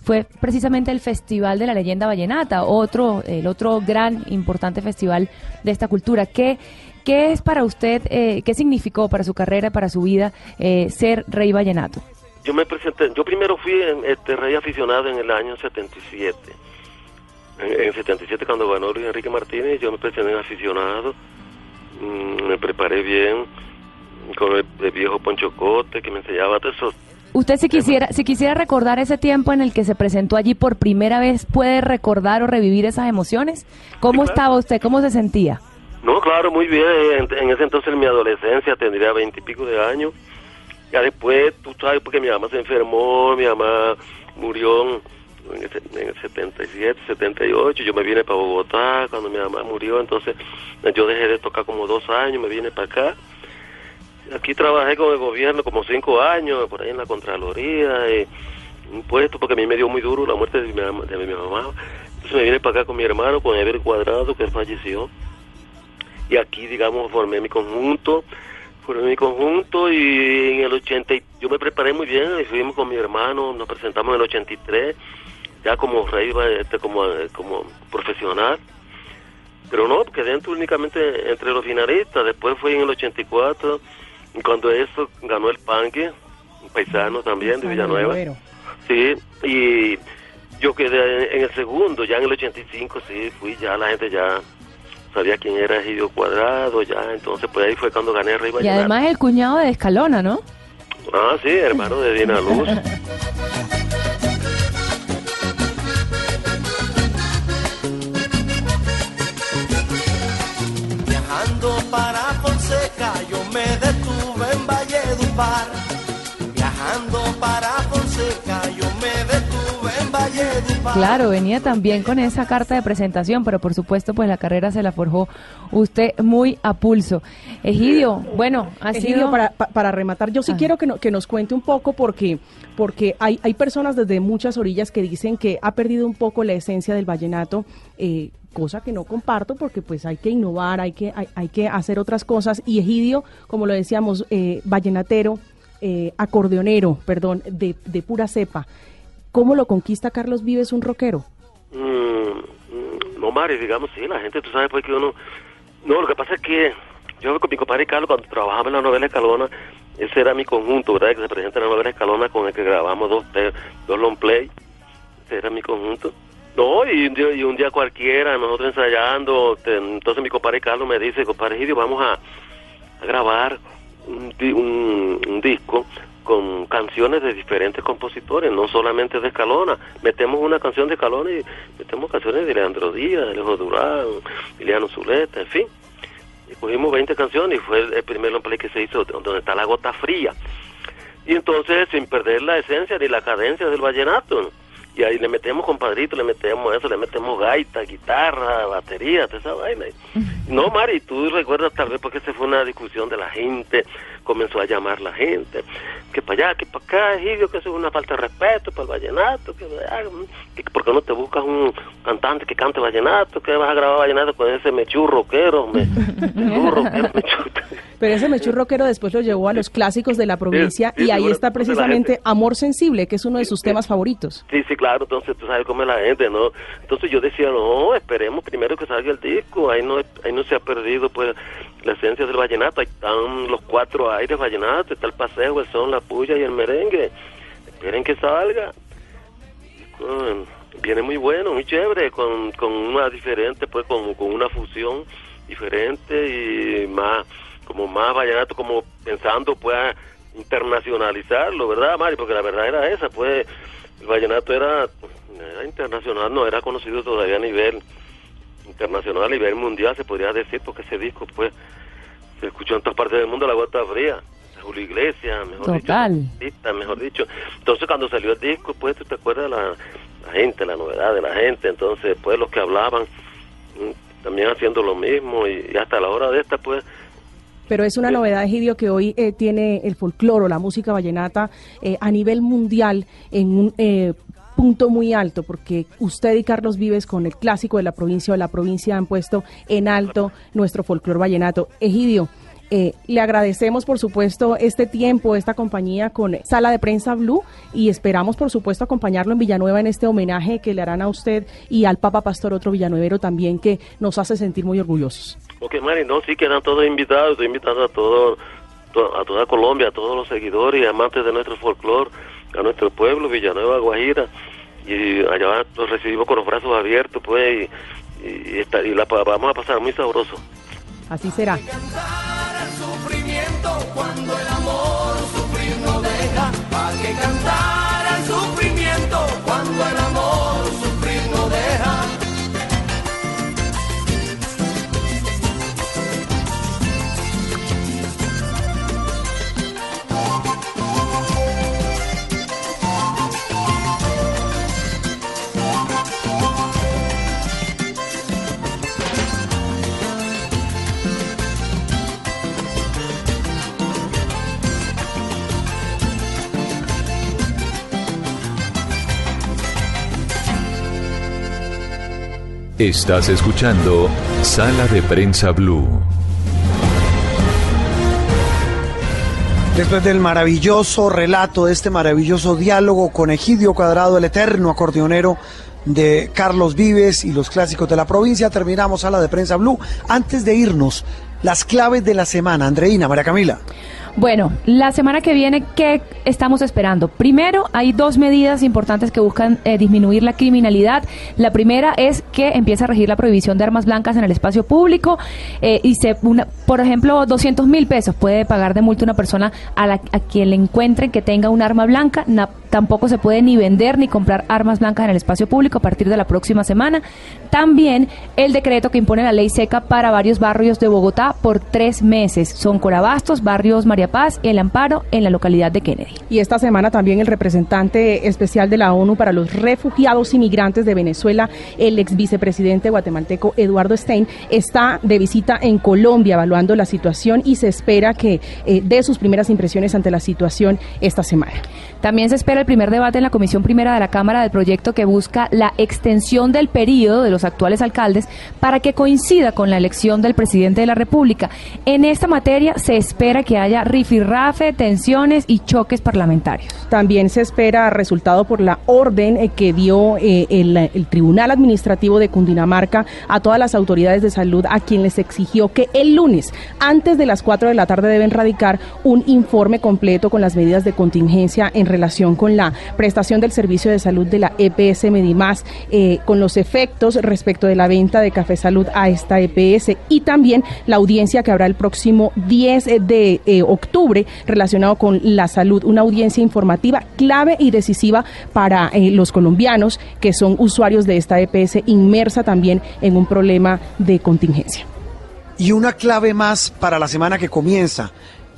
fue precisamente el Festival de la Leyenda Vallenata, otro, el otro gran, importante festival de esta cultura. ¿Qué, qué es para usted, eh, qué significó para su carrera, para su vida, eh, ser rey vallenato? Yo me presenté, yo primero fui en, este rey aficionado en el año 77. En, en el 77 cuando ganó Luis Enrique Martínez, yo me presenté en aficionado, mm, me preparé bien con el, el viejo Poncho Cote que me enseñaba todo eso. Usted si quisiera, si quisiera recordar ese tiempo en el que se presentó allí por primera vez, ¿puede recordar o revivir esas emociones? ¿Cómo estaba usted? ¿Cómo se sentía? No, claro, muy bien. En, en ese entonces, en mi adolescencia, tendría veintipico de años. Ya después, tú sabes, porque mi mamá se enfermó, mi mamá murió en el, en el 77, 78. Yo me vine para Bogotá cuando mi mamá murió. Entonces, yo dejé de tocar como dos años, me vine para acá. Aquí trabajé con el gobierno como cinco años, por ahí en la Contraloría, y un puesto, porque a mí me dio muy duro la muerte de mi, de mi mamá. Entonces me vine para acá con mi hermano, con Ever Cuadrado, que falleció y aquí digamos formé mi conjunto formé mi conjunto y en el 80 y- yo me preparé muy bien y fuimos con mi hermano nos presentamos en el 83 ya como rey va, este, como como profesional. Pero no porque dentro únicamente entre los finalistas después fue en el 84 y cuando eso ganó el panque un paisano también de Villanueva. Sí, y yo quedé en el segundo, ya en el 85, sí, fui, ya la gente ya sabía quién era Egidio Cuadrado, ya, entonces pues ahí fue cuando gané el Rey Y además el cuñado de Escalona, ¿no? Ah, sí, hermano de Dina Luz. Viajando para Fonseca, yo me detuve en Valledupar. Claro, venía también con esa carta de presentación, pero por supuesto, pues la carrera se la forjó usted muy a pulso. Egidio, bueno, ha Egidio, sido... para, pa- para rematar, yo sí Ajá. quiero que, no- que nos cuente un poco porque, porque hay, hay personas desde muchas orillas que dicen que ha perdido un poco la esencia del vallenato, eh, cosa que no comparto porque pues hay que innovar, hay que, hay, hay que hacer otras cosas. Y Egidio, como lo decíamos, eh, vallenatero, eh, acordeonero, perdón, de, de pura cepa. ¿Cómo lo conquista Carlos Vives un rockero? Mm, mm, no, Mari, digamos, sí, la gente, tú sabes, pues que uno... No, lo que pasa es que yo con mi compadre Carlos, cuando trabajaba en la novela Escalona, ese era mi conjunto, ¿verdad? Que se presenta en la novela Escalona con el que grabamos dos, dos long play. Ese era mi conjunto. No, y un día, cualquiera, nosotros ensayando, entonces mi compadre Carlos me dice, compadre Gidio, vamos a, grabar un- un disco con canciones de diferentes compositores, no solamente de Escalona. Metemos una canción de Escalona y metemos canciones de Leandro Díaz, de Alejo Durán, Liliano Zuleta, en fin. Y cogimos 20 canciones y fue el, primer long play que se hizo donde está la gota fría. Y entonces, sin perder la esencia ni la cadencia del vallenato. Y ahí le metemos, compadrito, le metemos eso, le metemos gaita, guitarra, batería, toda esa vaina. No, Mari, tú recuerdas tal vez porque se fue una discusión de la gente, comenzó a llamar la gente, que para allá, que para acá, Egidio, que eso es una falta de respeto para el vallenato, que, que por qué no te buscas un cantante que cante vallenato, que vas a grabar vallenato con ese mechú rockero, me, [LAUGHS] mechú rockero, mechú. Pero ese Mechú Rockero después lo llevó a los clásicos de la provincia sí, y ahí está precisamente Amor Sensible, que es uno de sus temas favoritos. Sí, sí, claro, entonces tú sabes cómo es la gente, ¿no? Entonces yo decía, no, esperemos primero que salga el disco, ahí no, ahí no se ha perdido pues la esencia del vallenato, ahí están los cuatro aires vallenatos, está el paseo, el son, la puya y el merengue, esperen que salga. Viene muy bueno, muy chévere, con, con una diferente, pues con, con una fusión diferente y más, como más vallenato, como pensando pues internacionalizarlo, ¿verdad, Mari? Porque la verdad era esa, pues el vallenato era internacional, no era conocido todavía a nivel internacional, a nivel mundial, se podría decir, porque ese disco pues se escuchó en todas partes del mundo, La Gota Fría, de Julio Iglesias, mejor Total. dicho, artista, mejor dicho. Entonces cuando salió el disco, pues tú te acuerdas la, la gente, la novedad de la gente, entonces pues los que hablaban mm, también haciendo lo mismo y, y hasta la hora de esta pues Pero es una novedad, Egidio, que hoy eh, tiene el folcloro, la música vallenata eh, a nivel mundial en un eh, punto muy alto, porque usted y Carlos Vives con el clásico de la provincia o la provincia han puesto en alto nuestro folclor vallenato. Egidio, eh, le agradecemos, por supuesto, este tiempo, esta compañía con Sala de Prensa Blue y esperamos, por supuesto, acompañarlo en Villanueva en este homenaje que le harán a usted y al Papa Pastor, otro villanuevero también que nos hace sentir muy orgullosos. Ok, Mari, no, sí quedan todos invitados, estoy invitando a todo, to- a toda Colombia, a todos los seguidores y amantes de nuestro folclore, a nuestro pueblo, Villanueva, Guajira, y allá los recibimos con los brazos abiertos, pues, y, y, esta- y la vamos a pasar muy sabroso. Así será. sufrimiento cuando el amor sufrir no deja. Pa' que cantar Estás escuchando Sala de Prensa Blue. Después del maravilloso relato, de este maravilloso diálogo con Egidio Cuadrado, el eterno acordeonero de Carlos Vives y los clásicos de la provincia, terminamos Sala de Prensa Blue. Antes de irnos, las claves de la semana. Andreina, María Camila. Bueno, la semana que viene, ¿qué estamos esperando? Primero, hay dos medidas importantes que buscan eh, disminuir la criminalidad. La primera es que empieza a regir la prohibición de armas blancas en el espacio público eh, y se, una, por ejemplo, 200 mil pesos puede pagar de multa una persona a, la, a quien le encuentren que tenga un arma blanca. Tampoco se puede ni vender ni comprar armas blancas en el espacio público a partir de la próxima semana. También el decreto que impone la ley seca para varios barrios de Bogotá por tres meses. Son Corabastos, barrios María Paz y El Amparo en la localidad de Kennedy. Y esta semana también el representante especial de la ONU para los refugiados inmigrantes de Venezuela, el ex vicepresidente guatemalteco Eduardo Stein, está de visita en Colombia evaluando la situación y se espera que eh, dé sus primeras impresiones ante la situación esta semana. También se espera el primer debate en la Comisión Primera de la Cámara del proyecto que busca la extensión del periodo de los actuales alcaldes para que coincida con la elección del presidente de la República. En esta materia se espera que haya rifirrafe, tensiones y choques parlamentarios. También se espera resultado por la orden eh, que dio eh, el, Tribunal Administrativo de Cundinamarca a todas las autoridades de salud a quien les exigió que el lunes, antes de las 4 de la tarde, deben radicar un informe completo con las medidas de contingencia en relación con la prestación del servicio de salud de la EPS Medimás, eh, con los efectos respecto de la venta de Café Salud a esta EPS y también la audiencia que habrá el próximo 10 de eh, octubre relacionado con la salud, una audiencia informativa clave y decisiva para eh, los colombianos que son usuarios de esta EPS inmersa también en un problema de contingencia. Y una clave más para la semana que comienza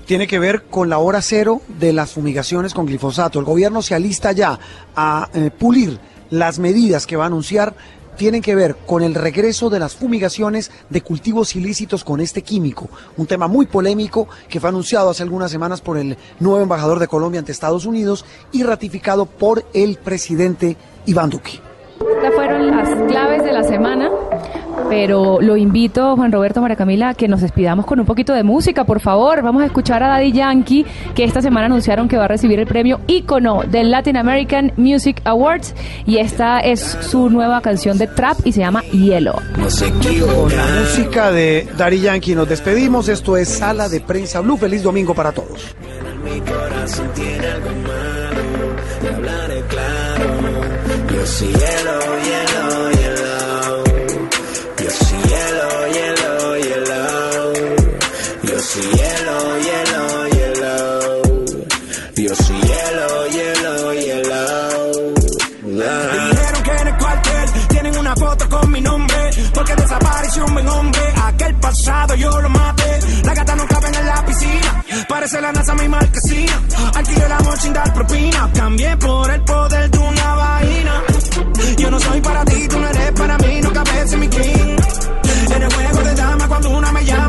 tiene que ver con la hora cero de las fumigaciones con glifosato. El gobierno se alista ya a eh, pulir las medidas que va a anunciar. Tienen que ver con el regreso de las fumigaciones de cultivos ilícitos con este químico. Un tema muy polémico que fue anunciado hace algunas semanas por el nuevo embajador de Colombia ante Estados Unidos y ratificado por el presidente Iván Duque. Estas fueron las claves de la semana, pero lo invito, Juan Roberto María Camila, a que nos despidamos con un poquito de música, por favor. Vamos a escuchar a Daddy Yankee, que esta semana anunciaron que va a recibir el premio ícono del Latin American Music Awards, y esta es su nueva canción de trap y se llama Hielo. Con la música de Daddy Yankee nos despedimos. Esto es Sala de Prensa Blue. Feliz domingo para todos. Mi corazón tiene algo malo, te hablaré claro. Yo soy hielo, hielo, hielo. Mi nombre Porque desapareció un buen hombre. Aquel pasado yo lo maté. La gata no caben en la piscina. Parece la NASA mi marquesina. Alquilé el amor sin dar propina. Cambié por el poder de una vaina Yo no soy para ti, tú no eres para mí. No cabes en mi king En el juego de dama cuando una me llama